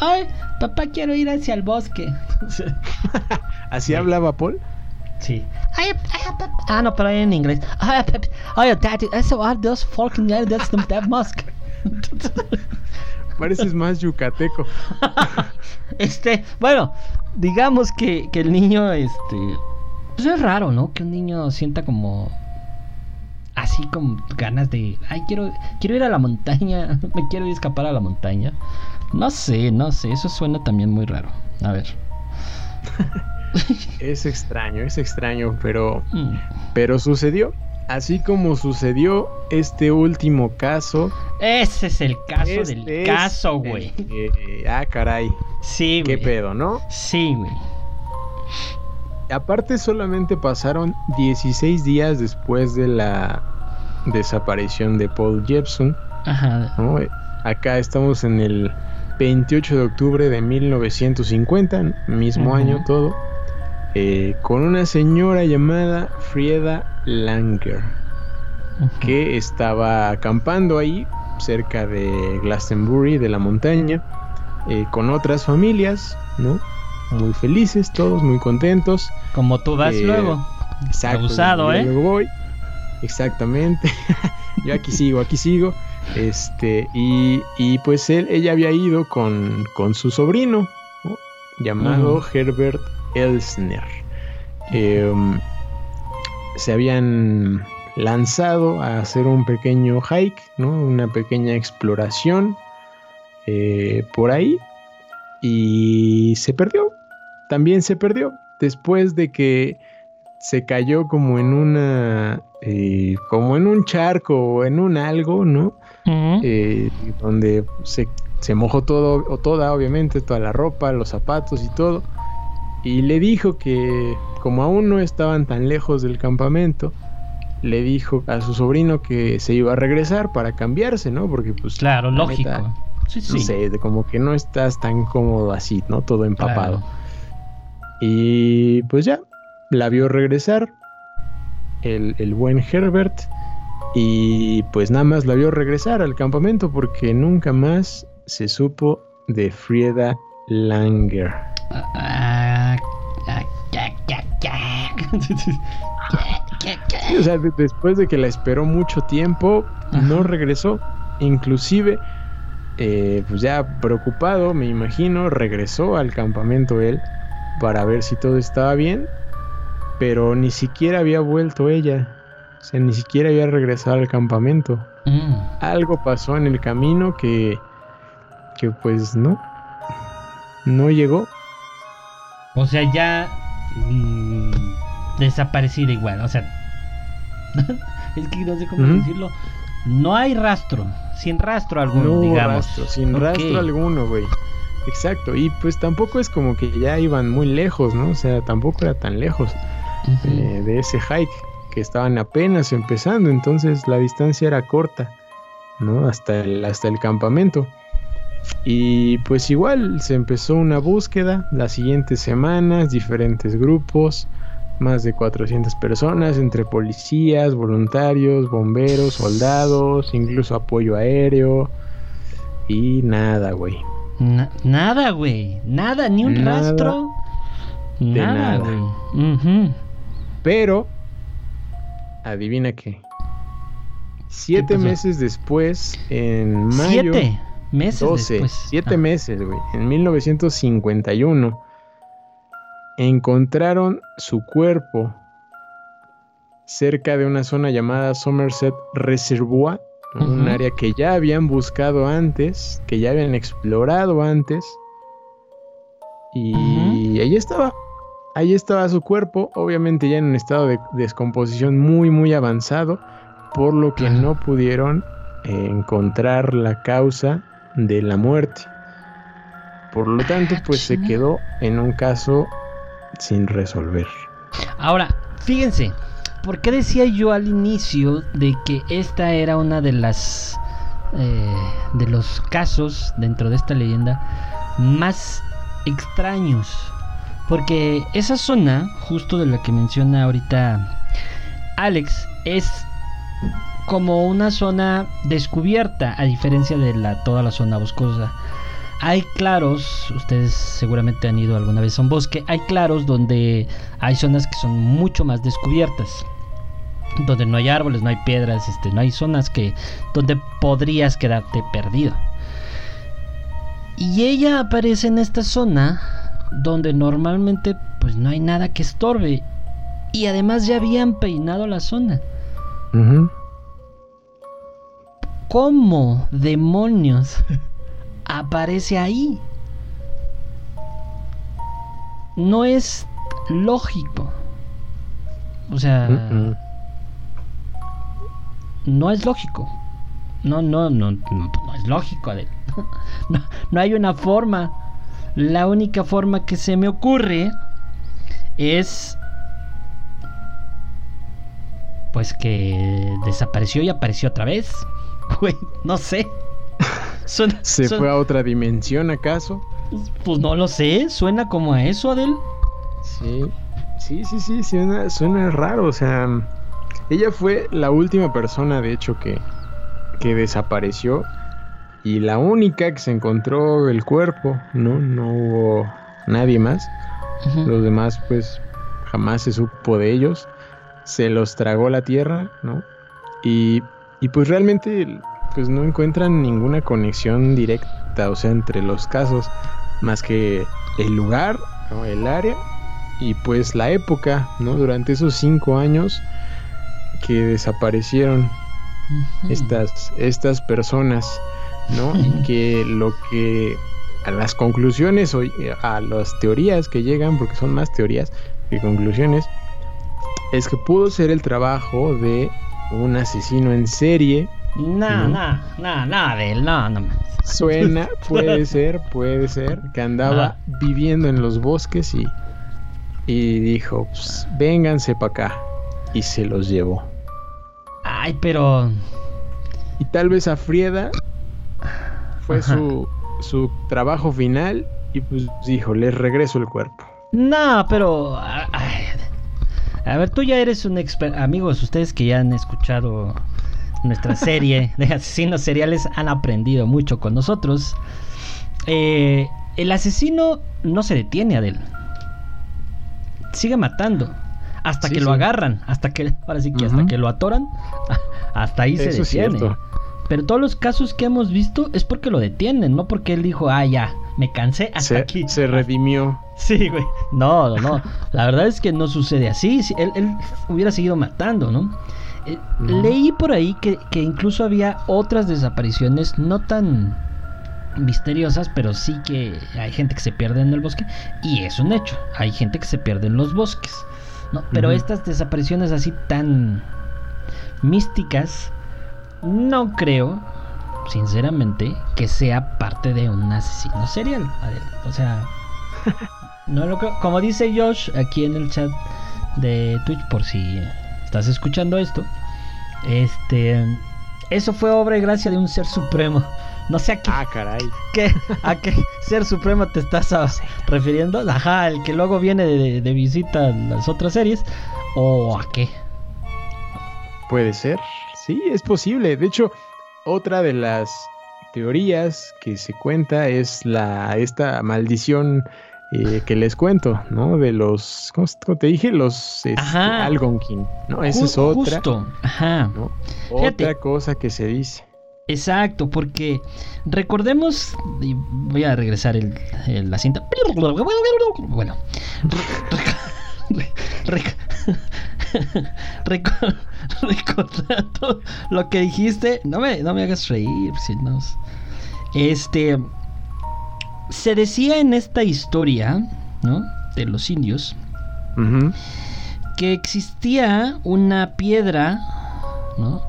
ay, papá, quiero ir hacia el bosque. ¿Así Sí. hablaba Paul? Sí. Ay, ay, papá. Ah, no, pero en inglés. Ay, daddy, eso are those fucking guys, that's the that mosque. Pareces más yucateco. Este, bueno, digamos que, que el niño, este, pues es raro, ¿no? Que un niño sienta como así como ganas de, ay, quiero, quiero ir a la montaña, me quiero escapar a la montaña. No sé, no sé, eso suena también muy raro. A ver. Es extraño, es extraño, pero, Mm. pero sucedió. Así como sucedió este último caso. Ese es el caso Este del caso, güey. ah, caray. Sí, ¿Qué güey. pedo, no? Sí, güey. Aparte solamente pasaron 16 días después de la desaparición de Paul Jepson. Acá estamos en el 28 de octubre de 1950, mismo año todo, eh, con una señora llamada Frieda Langer, que estaba acampando ahí cerca de Glastonbury, de la montaña, eh, con otras familias, ¿no? Muy felices, todos muy contentos. Como tú vas eh, luego. Exacto. Abusado, ¿eh? Luego voy. Exactamente. yo aquí sigo, aquí sigo. Este, y, y pues él, ella había ido con, con su sobrino, llamado Herbert Elsner. Em, se habían lanzado a hacer un pequeño hike, ¿no? una pequeña exploración eh, por ahí y se perdió. También se perdió después de que se cayó como en una, eh, como en un charco o en un algo, ¿no? Eh, donde se, se, mojó todo, o toda, obviamente, toda la ropa, los zapatos y todo. Y le dijo que, como aún no estaban tan lejos del campamento, le dijo a su sobrino que se iba a regresar para cambiarse, ¿no? Porque, pues. Claro, lógico. sí, sí. No sé, como que no estás tan cómodo así, ¿no? Todo empapado. Y pues ya, la vio regresar el, el buen Herbert y pues nada más la vio regresar al campamento porque nunca más se supo de Frieda Langer. o sea, después de que la esperó mucho tiempo, no regresó. Inclusive, eh, pues ya preocupado, me imagino, regresó al campamento él para ver si todo estaba bien, pero ni siquiera había vuelto ella. O sea, ni siquiera había regresado al campamento. Mm. Algo pasó en el camino que, que pues no, no llegó. O sea, ya mm, desaparecida igual. O sea, es que no sé cómo decirlo. No hay rastro, sin rastro alguno, digamos. sin rastro alguno, güey. Exacto, y pues tampoco es como que ya iban muy lejos, ¿no? O sea, tampoco era tan lejos eh, de ese hike que estaban apenas empezando, entonces la distancia era corta, ¿no? Hasta el, hasta el campamento. Y pues igual se empezó una búsqueda las siguientes semanas, diferentes grupos, más de 400 personas, entre policías, voluntarios, bomberos, soldados, incluso apoyo aéreo. Y nada, güey. nada, güey. Nada, ni un rastro. nada, güey. Pero adivina qué. Siete meses después, en mayo. Siete meses 12, Siete ah. meses, güey. En 1951 encontraron su cuerpo cerca de una zona llamada Somerset Reservoir, un área que ya habían buscado antes, que ya habían explorado antes. Y ahí estaba, Ahí estaba su cuerpo, obviamente ya en un estado de descomposición muy muy avanzado, por lo que no pudieron encontrar la causa de la muerte. Por lo tanto, pues se quedó en un caso sin resolver. Ahora, fíjense, ¿por qué decía yo al inicio de que esta era una de las eh, de los casos dentro de esta leyenda más extraños? Porque esa zona, justo de la que menciona ahorita Alex, es como una zona descubierta, a diferencia de la, toda la zona boscosa. Hay claros, ustedes seguramente han ido alguna vez a un bosque, hay claros donde hay zonas que son mucho más descubiertas. Donde no hay árboles, no hay piedras, este, no hay zonas que donde podrías quedarte perdido. Y ella aparece en esta zona donde normalmente pues no hay nada que estorbe y además ya habían peinado la zona. ¿Cómo demonios aparece ahí? No es lógico. O sea, no es lógico. No, no, no, no, es lógico. No, no hay una forma la única forma que se me ocurre es pues que desapareció y apareció otra vez. Güey, no sé. ¿Se fue a otra dimensión acaso? Pues no lo sé, suena como a eso, Adel. Sí, sí, sí, sí, suena, suena raro, o sea, ella fue la última persona, de hecho, que, que desapareció y la única que se encontró el cuerpo, ¿no? No hubo nadie más. Los demás, pues, jamás se supo de ellos. Se los tragó la tierra, ¿no? Y, y pues realmente, pues no encuentran ninguna conexión directa, o sea, entre los casos, más que el lugar, el área y pues la época, ¿no? Durante esos cinco años que desaparecieron estas, estas personas, ¿no? Y que lo que a las conclusiones o a las teorías que llegan, porque son más teorías que conclusiones, es que pudo ser el trabajo de un asesino en serie. No, no, no, no, de él, no, no. Suena, puede ser, puede ser, que andaba viviendo en los bosques y, y dijo, pues, vénganse para acá. Y se los llevó. Ay, pero... Y tal vez a Frieda fue su, su trabajo final y pues dijo, les regreso el cuerpo. No, pero... a ver, tú ya eres un experto. Amigos, ustedes que ya han escuchado nuestra serie de asesinos seriales han aprendido mucho con nosotros. Eh, el asesino no se detiene, Adel. Sigue matando. Hasta que lo agarran. Hasta que. Ahora sí que hasta que lo atoran. Hasta ahí se detiene. Pero todos los casos que hemos visto es porque lo detienen, no porque él dijo, ah, ya, me cansé hasta aquí. Se redimió. Sí, güey. No, no, no. La verdad es que no sucede así. Él, él hubiera seguido matando, ¿no? Eh, leí por ahí que, que, incluso había otras desapariciones no tan misteriosas, pero sí que hay gente que se pierde en el bosque. Y es un hecho. Hay gente que se pierde en los bosques. ¿no? Pero estas desapariciones así tan místicas no creo, sinceramente, que sea parte de un asesino serial. O sea, no lo creo. Como dice Josh aquí en el chat de Twitch, por si estás escuchando esto, este, eso fue obra y gracia de un ser supremo. No sé a qué. Ah, caray. ¿A qué ser supremo te estás refiriendo? Ajá, el que luego viene de, de visita a las otras series. ¿O a qué? Puede ser. Sí, es posible. De hecho, otra de las teorías que se cuenta es la esta maldición eh, que les cuento, ¿no? De los, ¿cómo, te dije? Los este, Algonquin, ¿no? Esa es otra. Justo. Ajá. Otra cosa que se dice. Exacto, porque recordemos, y voy a regresar el, la cinta. Bueno, recordando lo que dijiste, no me, no me hagas reír, si no. Este. Se decía en esta historia, ¿no? De los indios, que existía una piedra, ¿no?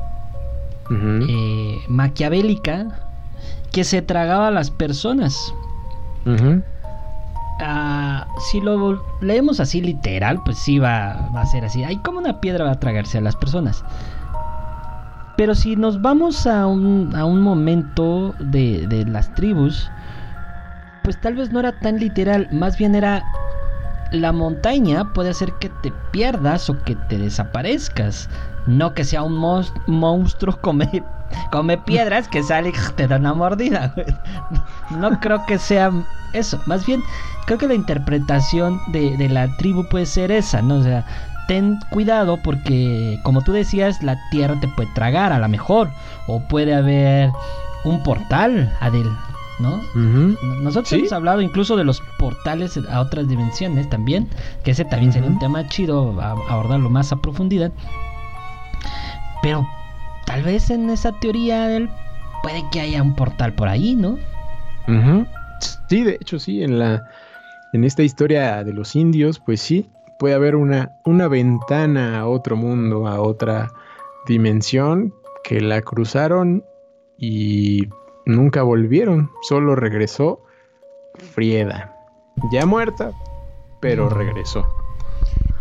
Eh, maquiavélica que se tragaba a las personas. Ah, si lo leemos así literal, pues sí va, a ser así. Hay como una piedra va a tragarse a las personas. Pero si nos vamos a un, a un momento de, de las tribus, pues tal vez no era tan literal, más bien era la montaña puede hacer que te pierdas o que te desaparezcas. No que sea un monstruo come, come piedras que sale y te da una mordida. No creo que sea eso. Más bien, creo que la interpretación de, la tribu puede ser esa, ¿no? O sea, ten cuidado porque, como tú decías, la tierra te puede tragar a lo mejor. O puede haber un portal, Adel. ¿No? Nosotros hemos hablado incluso de los portales a otras dimensiones también, que ese también sería un tema chido abordarlo más a profundidad. Pero tal vez en esa teoría del puede que haya un portal por ahí, ¿no? Sí, de hecho sí, en la en esta historia de los indios, pues sí, puede haber una, una ventana a otro mundo, a otra dimensión que la cruzaron y nunca volvieron, solo regresó Frieda, ya muerta, pero regresó.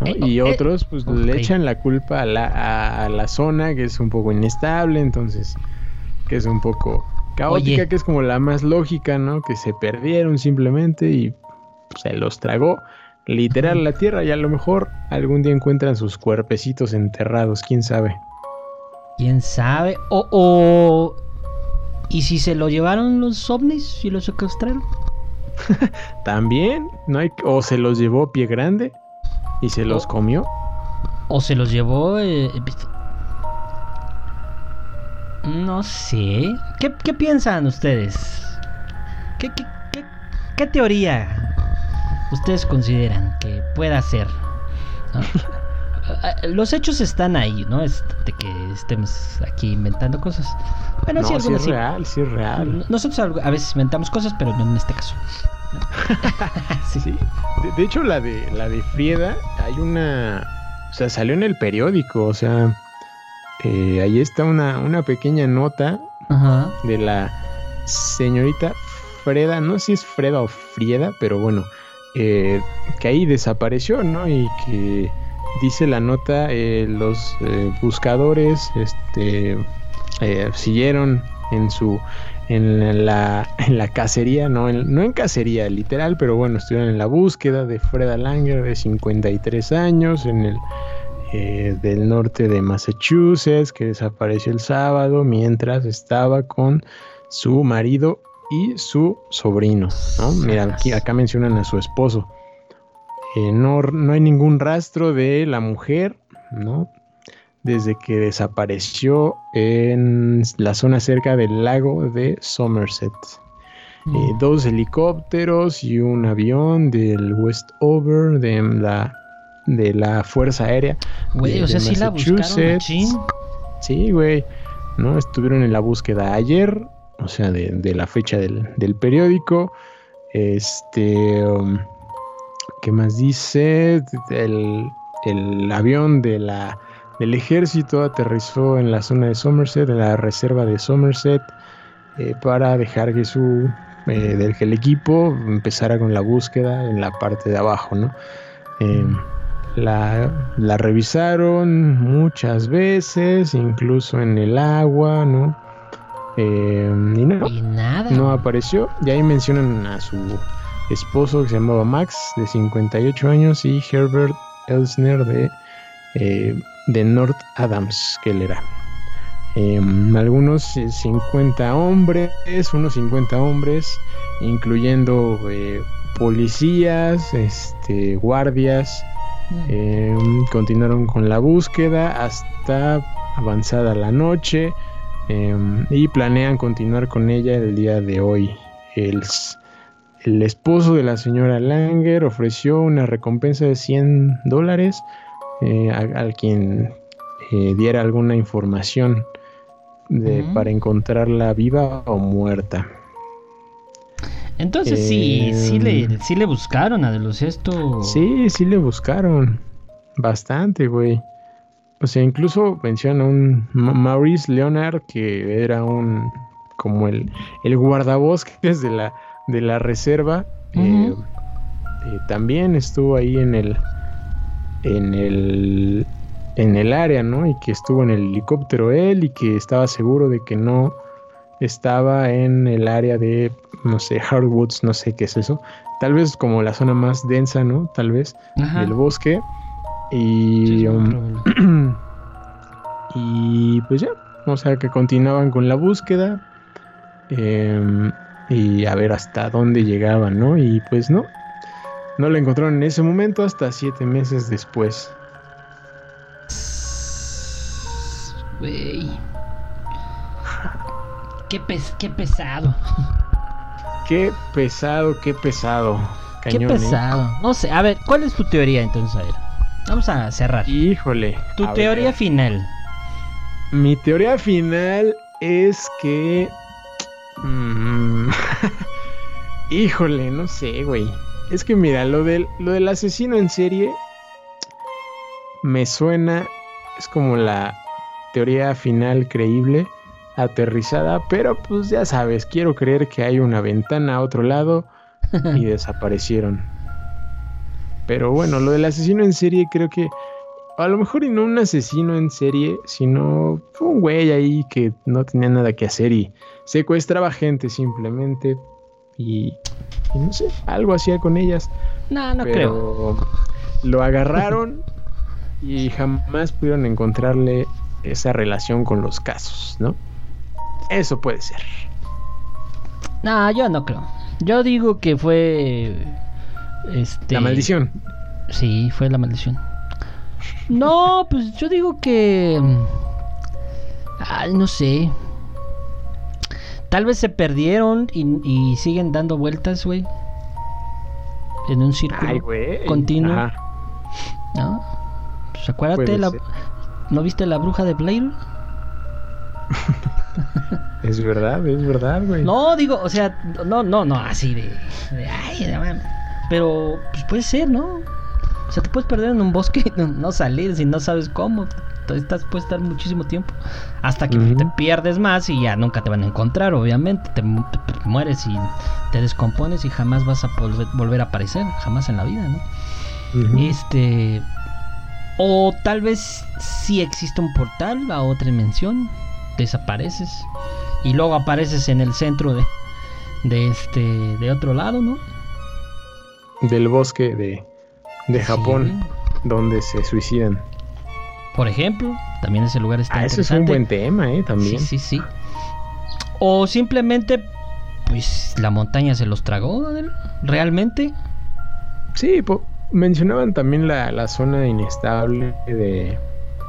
¿no? Eh, y eh, otros pues le echan la culpa a la, a- a la zona que es un poco inestable, entonces que es un poco caótica, Oye. que es como la más lógica, ¿no? Que se perdieron simplemente y pues, se los tragó literal la tierra y a lo mejor algún día encuentran sus cuerpecitos enterrados, quién sabe. ¿Quién sabe? O, o... ¿Y si se lo llevaron los ovnis y lo secuestraron? También, ¿no hay o se los llevó pie grande y se los O- comió. ¿O se los llevó... eh, No sé. ¿Qué, qué piensan ustedes? ¿Qué, qué, qué- qué teoría ustedes consideran que pueda ser? ¿No? Los hechos están ahí, ¿no? Es de que estemos aquí inventando cosas. Bueno, no, sí, sí es sí. real, sí es real. Nosotros a veces inventamos cosas, pero no en este caso. sí. Sí. De, de hecho, la de la de Frieda, hay una. O sea, salió en el periódico. O sea, eh, ahí está una, una pequeña nota Ajá. de la señorita Freda. No sé si es Freda o Frieda, pero bueno. eh, que ahí desapareció, ¿no? Y que dice la nota, eh, los eh, buscadores este, eh, siguieron en su en la, en la cacería, no en, no en cacería literal, pero bueno, estuvieron en la búsqueda de Freda Langer de 53 años en el eh, del norte de Massachusetts, que desapareció el sábado mientras estaba con su marido y su sobrino, ¿no? Mira, aquí, acá mencionan a su esposo. Eh, no, no hay ningún rastro de la mujer, ¿no? Desde que desapareció en la zona cerca del lago de Somerset. Mm. Eh, dos helicópteros y un avión del Westover de la, de la Fuerza Aérea. Güey, o sea, sí la buscaron. Sí, güey. ¿No? Estuvieron en la búsqueda ayer, o sea, de, de la fecha del, del periódico. Este. um, ¿Qué más dice? El, el avión de la, del ejército aterrizó en la zona de Somerset, en la reserva de Somerset, eh, para dejar que su. eh, del que el equipo empezara con la búsqueda en la parte de abajo, ¿no? Eh, la, la revisaron muchas veces, incluso en el agua, ¿no? Eh, y no, Y nada. no apareció. Y ahí mencionan a su esposo que se llamaba Max, de 58 años, y Herbert Elsner de, eh, de North Adams, que él era. Eh, algunos eh, 50 hombres, unos 50 hombres, incluyendo eh, policías, este, guardias, eh, continuaron con la búsqueda hasta avanzada la noche eh, y planean continuar con ella el día de hoy. El, el esposo de la señora Langer ofreció una recompensa de 100 dólares eh, al quien eh, diera alguna información de- para encontrarla viva o muerta. Entonces sí, sí Em. le, sí le buscaron a de los esto. Sí, sí le buscaron. Bastante, güey. O sea, incluso menciona un Ma- Maurice Leonard que era un como el, el guardabosques de la, de la reserva. eh, eh, también estuvo ahí en el en el en el área, ¿no? Y que estuvo en el helicóptero él y que estaba seguro de que no estaba en el área de no sé, Hardwoods, no sé qué es eso. Tal vez como la zona más densa, ¿no? Tal vez Ajá. del bosque. Y, um, y pues ya, o sea que continuaban con la búsqueda. em, y a ver hasta dónde llegaban, ¿no? Y pues no, no la encontraron en ese momento hasta siete meses después. Güey. Qué, pes- qué pesado. Qué pesado, qué pesado. Qué Cañón, ¿eh? pesado. No sé, a ver, ¿cuál es tu teoría entonces? A ver, vamos a cerrar. Híjole. Tu teoría ver. final. Mi teoría final es que. Mm, Híjole, no sé, güey. Es que mira, lo del, lo del asesino en serie me suena. Es como la teoría final creíble, aterrizada, pero pues ya sabes, quiero creer que hay una ventana a otro lado y desaparecieron. Pero bueno, lo del asesino en serie creo que a lo mejor y no un asesino en serie, sino un güey ahí que no tenía nada que hacer y secuestraba gente simplemente y, no sé, algo hacía con ellas. No, no creo. Lo agarraron y jamás pudieron encontrarle esa relación con los casos, ¿no? Eso puede ser. No, yo no creo. Yo digo que fue. Este. La maldición. Sí, fue la maldición. No, pues yo digo que. Ay, no sé. Tal vez se perdieron y, siguen dando vueltas, güey. En un círculo continuo. ¿No? Pues acuérdate, la... ¿no viste la bruja de Blair? es verdad, es verdad, güey. No, digo, o sea, no, no, no, así de. ay, pero, pues puede ser, ¿no? O sea, te puedes perder en un bosque y no, salir si no sabes cómo. Estás, puedes estar muchísimo tiempo. Hasta que te pierdes más y ya nunca te van a encontrar, obviamente. Te, mueres y te descompones y jamás vas a volver, a aparecer. Jamás en la vida, ¿no? Este. O tal vez si existe un portal a otra dimensión. Desapareces. Y luego apareces en el centro de, de este. de otro lado, ¿no? Del bosque de de Japón donde se suicidan. Por ejemplo, también ese lugar está ah, Ese es un buen tema, ¿eh? También. Sí, sí, sí. O simplemente, pues la montaña se los tragó, realmente. Sí, mencionaban también la, zona inestable de.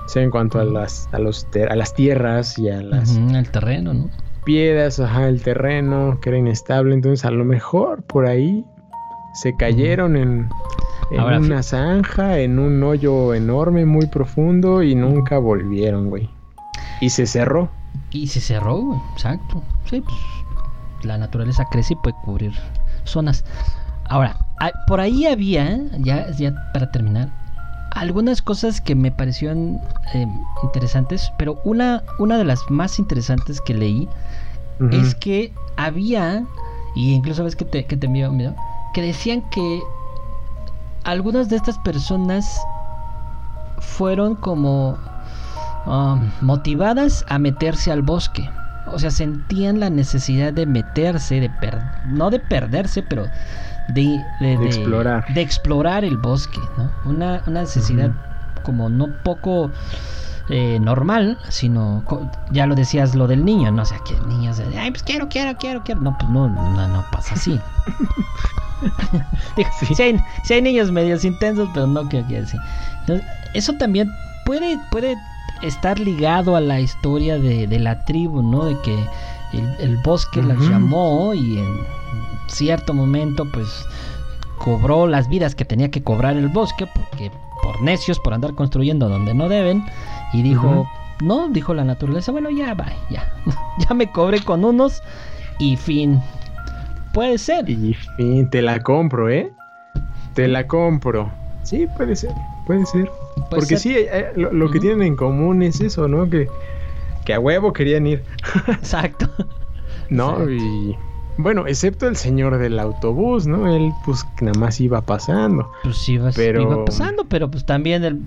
O sea, en cuanto a las, a, los a las tierras y a las. el terreno, ¿no? Piedras, ajá, el terreno, que era inestable. Entonces, a lo mejor por ahí se cayeron en en una zanja, en un hoyo enorme, muy profundo y nunca volvieron, güey. Y se cerró. Y se cerró, exacto. Sí, pues la naturaleza crece y puede cubrir zonas. Ahora, por ahí había, ya, ya para terminar, algunas cosas que me parecieron eh, interesantes, pero una, una de las más interesantes que leí es que había, y incluso ves que te, que te envío, que decían que algunas de estas personas fueron como um, motivadas a meterse al bosque. O sea, sentían la necesidad de meterse, de no de perderse, pero de, de, explorar. de explorar el bosque, ¿no? Una, necesidad como no poco eh, normal, sino ya lo decías lo del niño, no o sea, que niños de, ay, pues quiero, quiero, quiero, quiero. No, pues no, no, no pasa así. si, hay, niños medios intensos, pero no quiero decir. Eso también puede, puede estar ligado a la historia de, la tribu, ¿no? De que el, bosque las llamó y en cierto momento, pues, cobró las vidas que tenía que cobrar el bosque, porque por necios, por andar construyendo donde no deben, y dijo, no, dijo la naturaleza, bueno, ya, va, ya, ya me cobré con unos y fin. Puede ser. Y fin, te la compro, ¿eh? Te la compro. Sí, puede ser, puede ser. Porque sí, eh, eh, lo, que tienen en común es eso, ¿no? Que, que a huevo querían ir. Exacto. no, y bueno, excepto el señor del autobús, ¿no? Él pues nada más iba pasando. Pues iba, pero... iba pasando, pero pues también el,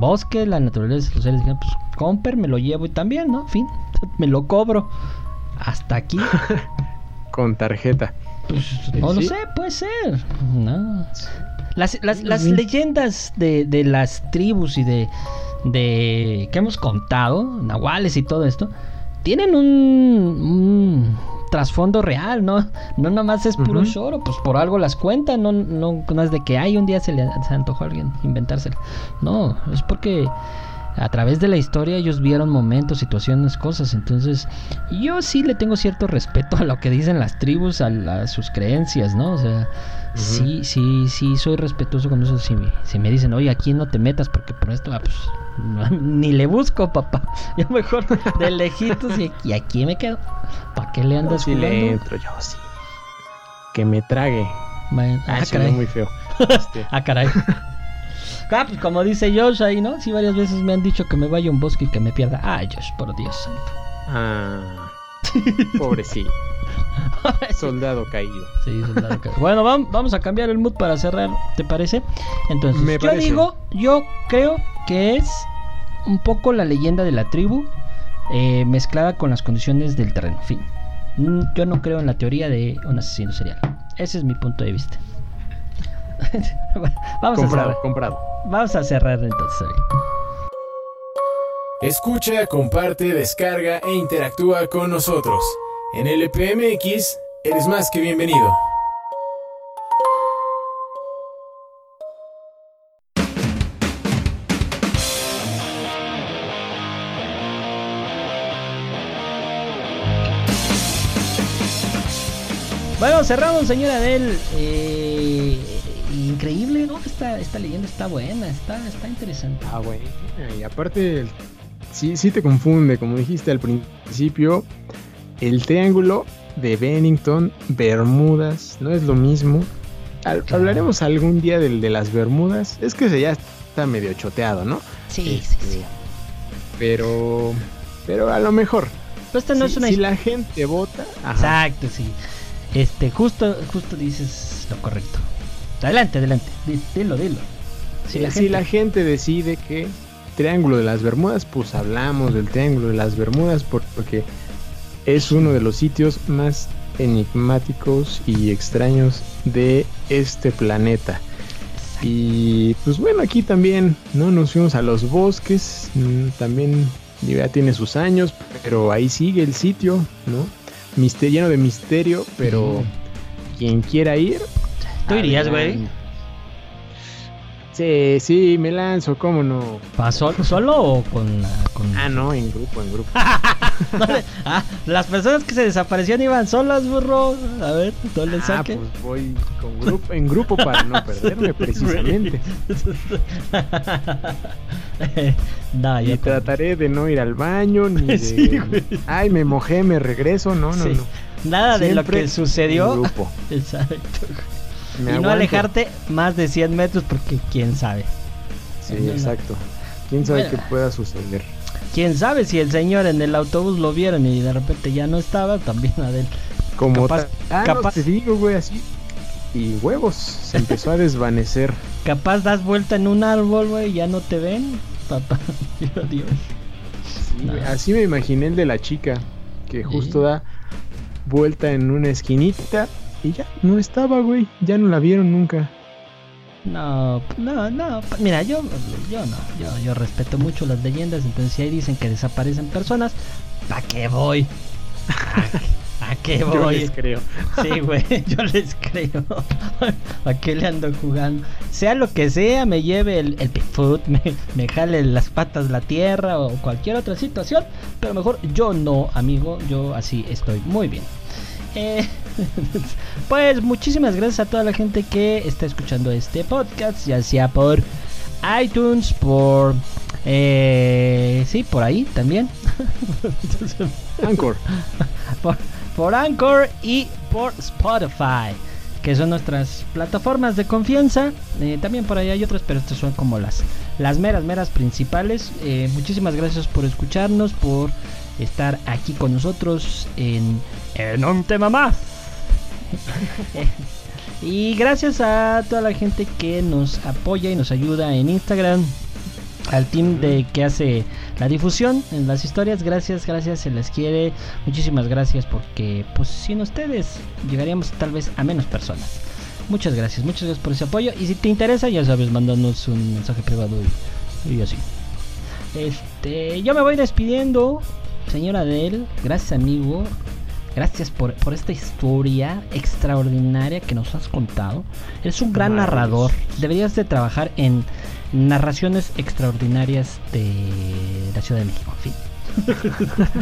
bosque, la naturaleza, los seres pues comper, me lo llevo y también, ¿no? fin, me lo cobro. Hasta aquí. Con tarjeta. Pues, no lo sé, puede ser. No. Las, las, leyendas de, de, las tribus y de, de que hemos contado, nahuales y todo esto, tienen un, trasfondo real, ¿no? No nada más es puro choro, pues por algo las cuentan, no, no, no es de que hay un día se le se antojó a alguien inventárselo. No, es porque a través de la historia ellos vieron momentos, situaciones, cosas. Entonces, yo sí le tengo cierto respeto a lo que dicen las tribus, a, sus creencias, ¿no? O sea, sí, sí, sí, soy respetuoso con eso. Si me, si me dicen, oye, aquí no te metas porque por esto, ah, pues ni le busco, papá. Yo mejor de lejitos y, aquí me quedo. ¿Para qué le andas no, le entro, yo sí. Que me trague. ah, caray. muy feo. Este. ah, caray. Ah, pues como dice Josh ahí, ¿no? Sí, varias veces me han dicho que me vaya a un bosque y que me pierda. Ay, Josh, por Dios santo. Ah. Pobrecito. Soldado caído. Sí, soldado caído. Bueno, vam- vamos a cambiar el mood para cerrar, ¿te parece? Entonces, Me yo parece. digo, yo creo que es un poco la leyenda de la tribu eh, mezclada con las condiciones del terreno. Fin. Mm, Yo no creo en la teoría de un asesino serial. Ese es mi punto de vista. vamos, a Comprado, cerrar, comprado. Vamos a cerrar entonces. hoy. Escucha, comparte, descarga e interactúa con nosotros. En LPMX eres más que bienvenido. Bueno, cerramos, señora Adel. Eh, increíble, ¿no? Esta, esta leyenda está buena, está, está interesante. Ah, bueno. Y aparte, sí, sí te confunde, como dijiste al principio, el triángulo de Bennington, Bermudas, no es lo mismo. Hablaremos algún día del de las Bermudas. Es que se ya está medio choteado, ¿no? Sí, Este, Pero, pero a lo mejor. Pero esta no si, es una si la gente vota, ajá, Exacto, sí. Este, justo, justo dices lo correcto. Adelante, adelante. Di- Dilo, dilo. Si la si gente- la gente decide que Triángulo de las Bermudas, pues hablamos del Triángulo de las Bermudas por- porque es uno de los sitios más enigmáticos y extraños de este planeta. Y pues bueno, aquí también no nos fuimos a los bosques, mm, también ya tiene sus años, pero ahí sigue el sitio, ¿no? Mister- lleno de misterio, pero quien quiera ir. ¿Tú irías, güey? Sí, sí, me lanzo, ¿cómo no? ¿Pa sol- ¿Solo o con, con... Ah, no, en grupo, en grupo. Ah, las personas que se desaparecían iban solas, burro. A ver, no le Ah, pues voy con grupo, en grupo para no perderme precisamente. no, Y trataré de no ir al baño ni de... Sí. Ay, me mojé, me regreso, no, no, Sí. no. Nada de lo que sucedió. En grupo. Exacto. Me y no alejarte más de 100 metros porque quién sabe. Sí, No, no. exacto. ¿Quién sabe Bueno. qué pueda suceder? Quién sabe si el señor en el autobús lo vieron y de repente ya no estaba, también Adel. Como Capaz- ah, no, capaz- te digo, güey, así. Y huevos, se empezó a desvanecer. Capaz das vuelta en un árbol, güey, y ya no te ven. Papá, Dios. Sí, No. Así me imaginé el de la chica, que justo Sí. da vuelta en una esquinita y ya, no estaba, güey. Ya no la vieron nunca. No, no, no. Mira, yo, yo no. Yo, yo respeto mucho las leyendas. Entonces, si ahí dicen que desaparecen personas, ¿pa' qué voy? ¿A, a qué Yo voy? les creo. Sí, güey, yo les creo. ¿A qué le ando jugando? Sea lo que sea, me lleve el, el Bigfoot, me, me jale las patas la tierra o cualquier otra situación. Pero mejor yo no, amigo. Yo así estoy muy bien. Eh, pues muchísimas gracias a toda la gente que está escuchando este podcast, ya sea por iTunes, por... Eh, sí, por ahí también. Anchor. por, por Anchor y por Spotify, que son nuestras plataformas de confianza. Eh, también por ahí hay otras, pero estas son como las, las meras, meras principales. Eh, muchísimas gracias por escucharnos, por estar aquí con nosotros en, en un tema más. y gracias a toda la gente que nos apoya y nos ayuda en Instagram, al team de que hace la difusión en las historias. Gracias, gracias, se les quiere. Muchísimas gracias porque pues sin ustedes llegaríamos tal vez a menos personas. Muchas gracias, muchas gracias por ese apoyo. Y si te interesa, ya sabes, mándanos un mensaje privado y, y así. Este, yo me voy despidiendo, señora Adel. Gracias, amigo. Gracias por, por esta historia extraordinaria que nos has contado. Eres un gran narrador. Deberías de trabajar en narraciones extraordinarias de la Ciudad de México. En fin.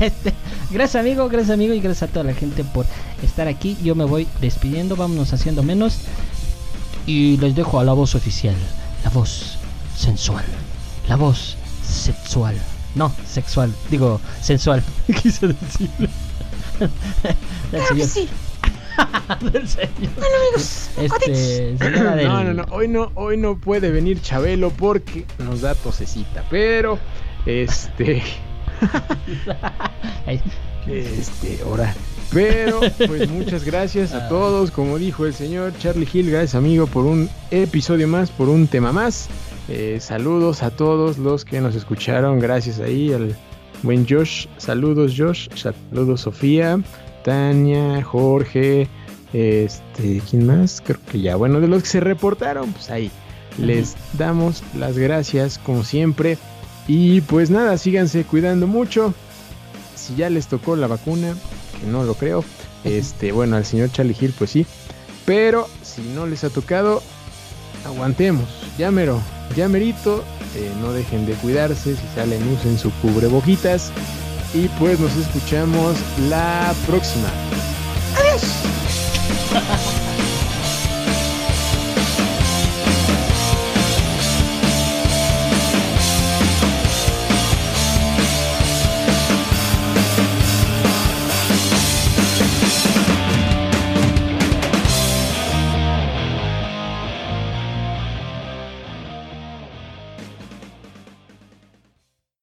Este, gracias amigo, gracias amigo y gracias a toda la gente por estar aquí. Yo me voy despidiendo, vámonos haciendo menos. Y les dejo a la voz oficial, la voz sensual, la voz sexual. No, sexual, digo sensual, quise decir. Del Claro que señor- sí. del señor. Bueno, amigos, Este, señora del- No, no, no, hoy no, hoy no puede venir Chabelo porque nos da tosecita, pero este Ay, este, orar. Pero, pues muchas gracias a todos. Como dijo el señor Charlie Hill, gracias amigo por un episodio más, por un tema más. Eh, saludos a todos los que nos escucharon. Gracias ahí al buen Josh. Saludos Josh. Saludos Sofía, Tania, Jorge. Este, ¿quién más? Creo que ya. Bueno, de los que se reportaron, pues ahí. Les damos las gracias como siempre. Y pues nada, síganse cuidando mucho. Si ya les tocó la vacuna, no lo creo. Este, bueno, al señor Charlie Hill, pues sí. Pero si no les ha tocado, aguantemos. Ya mero. Eh, no dejen de cuidarse. Si salen, usen su cubreboquitas. Y pues nos escuchamos la próxima.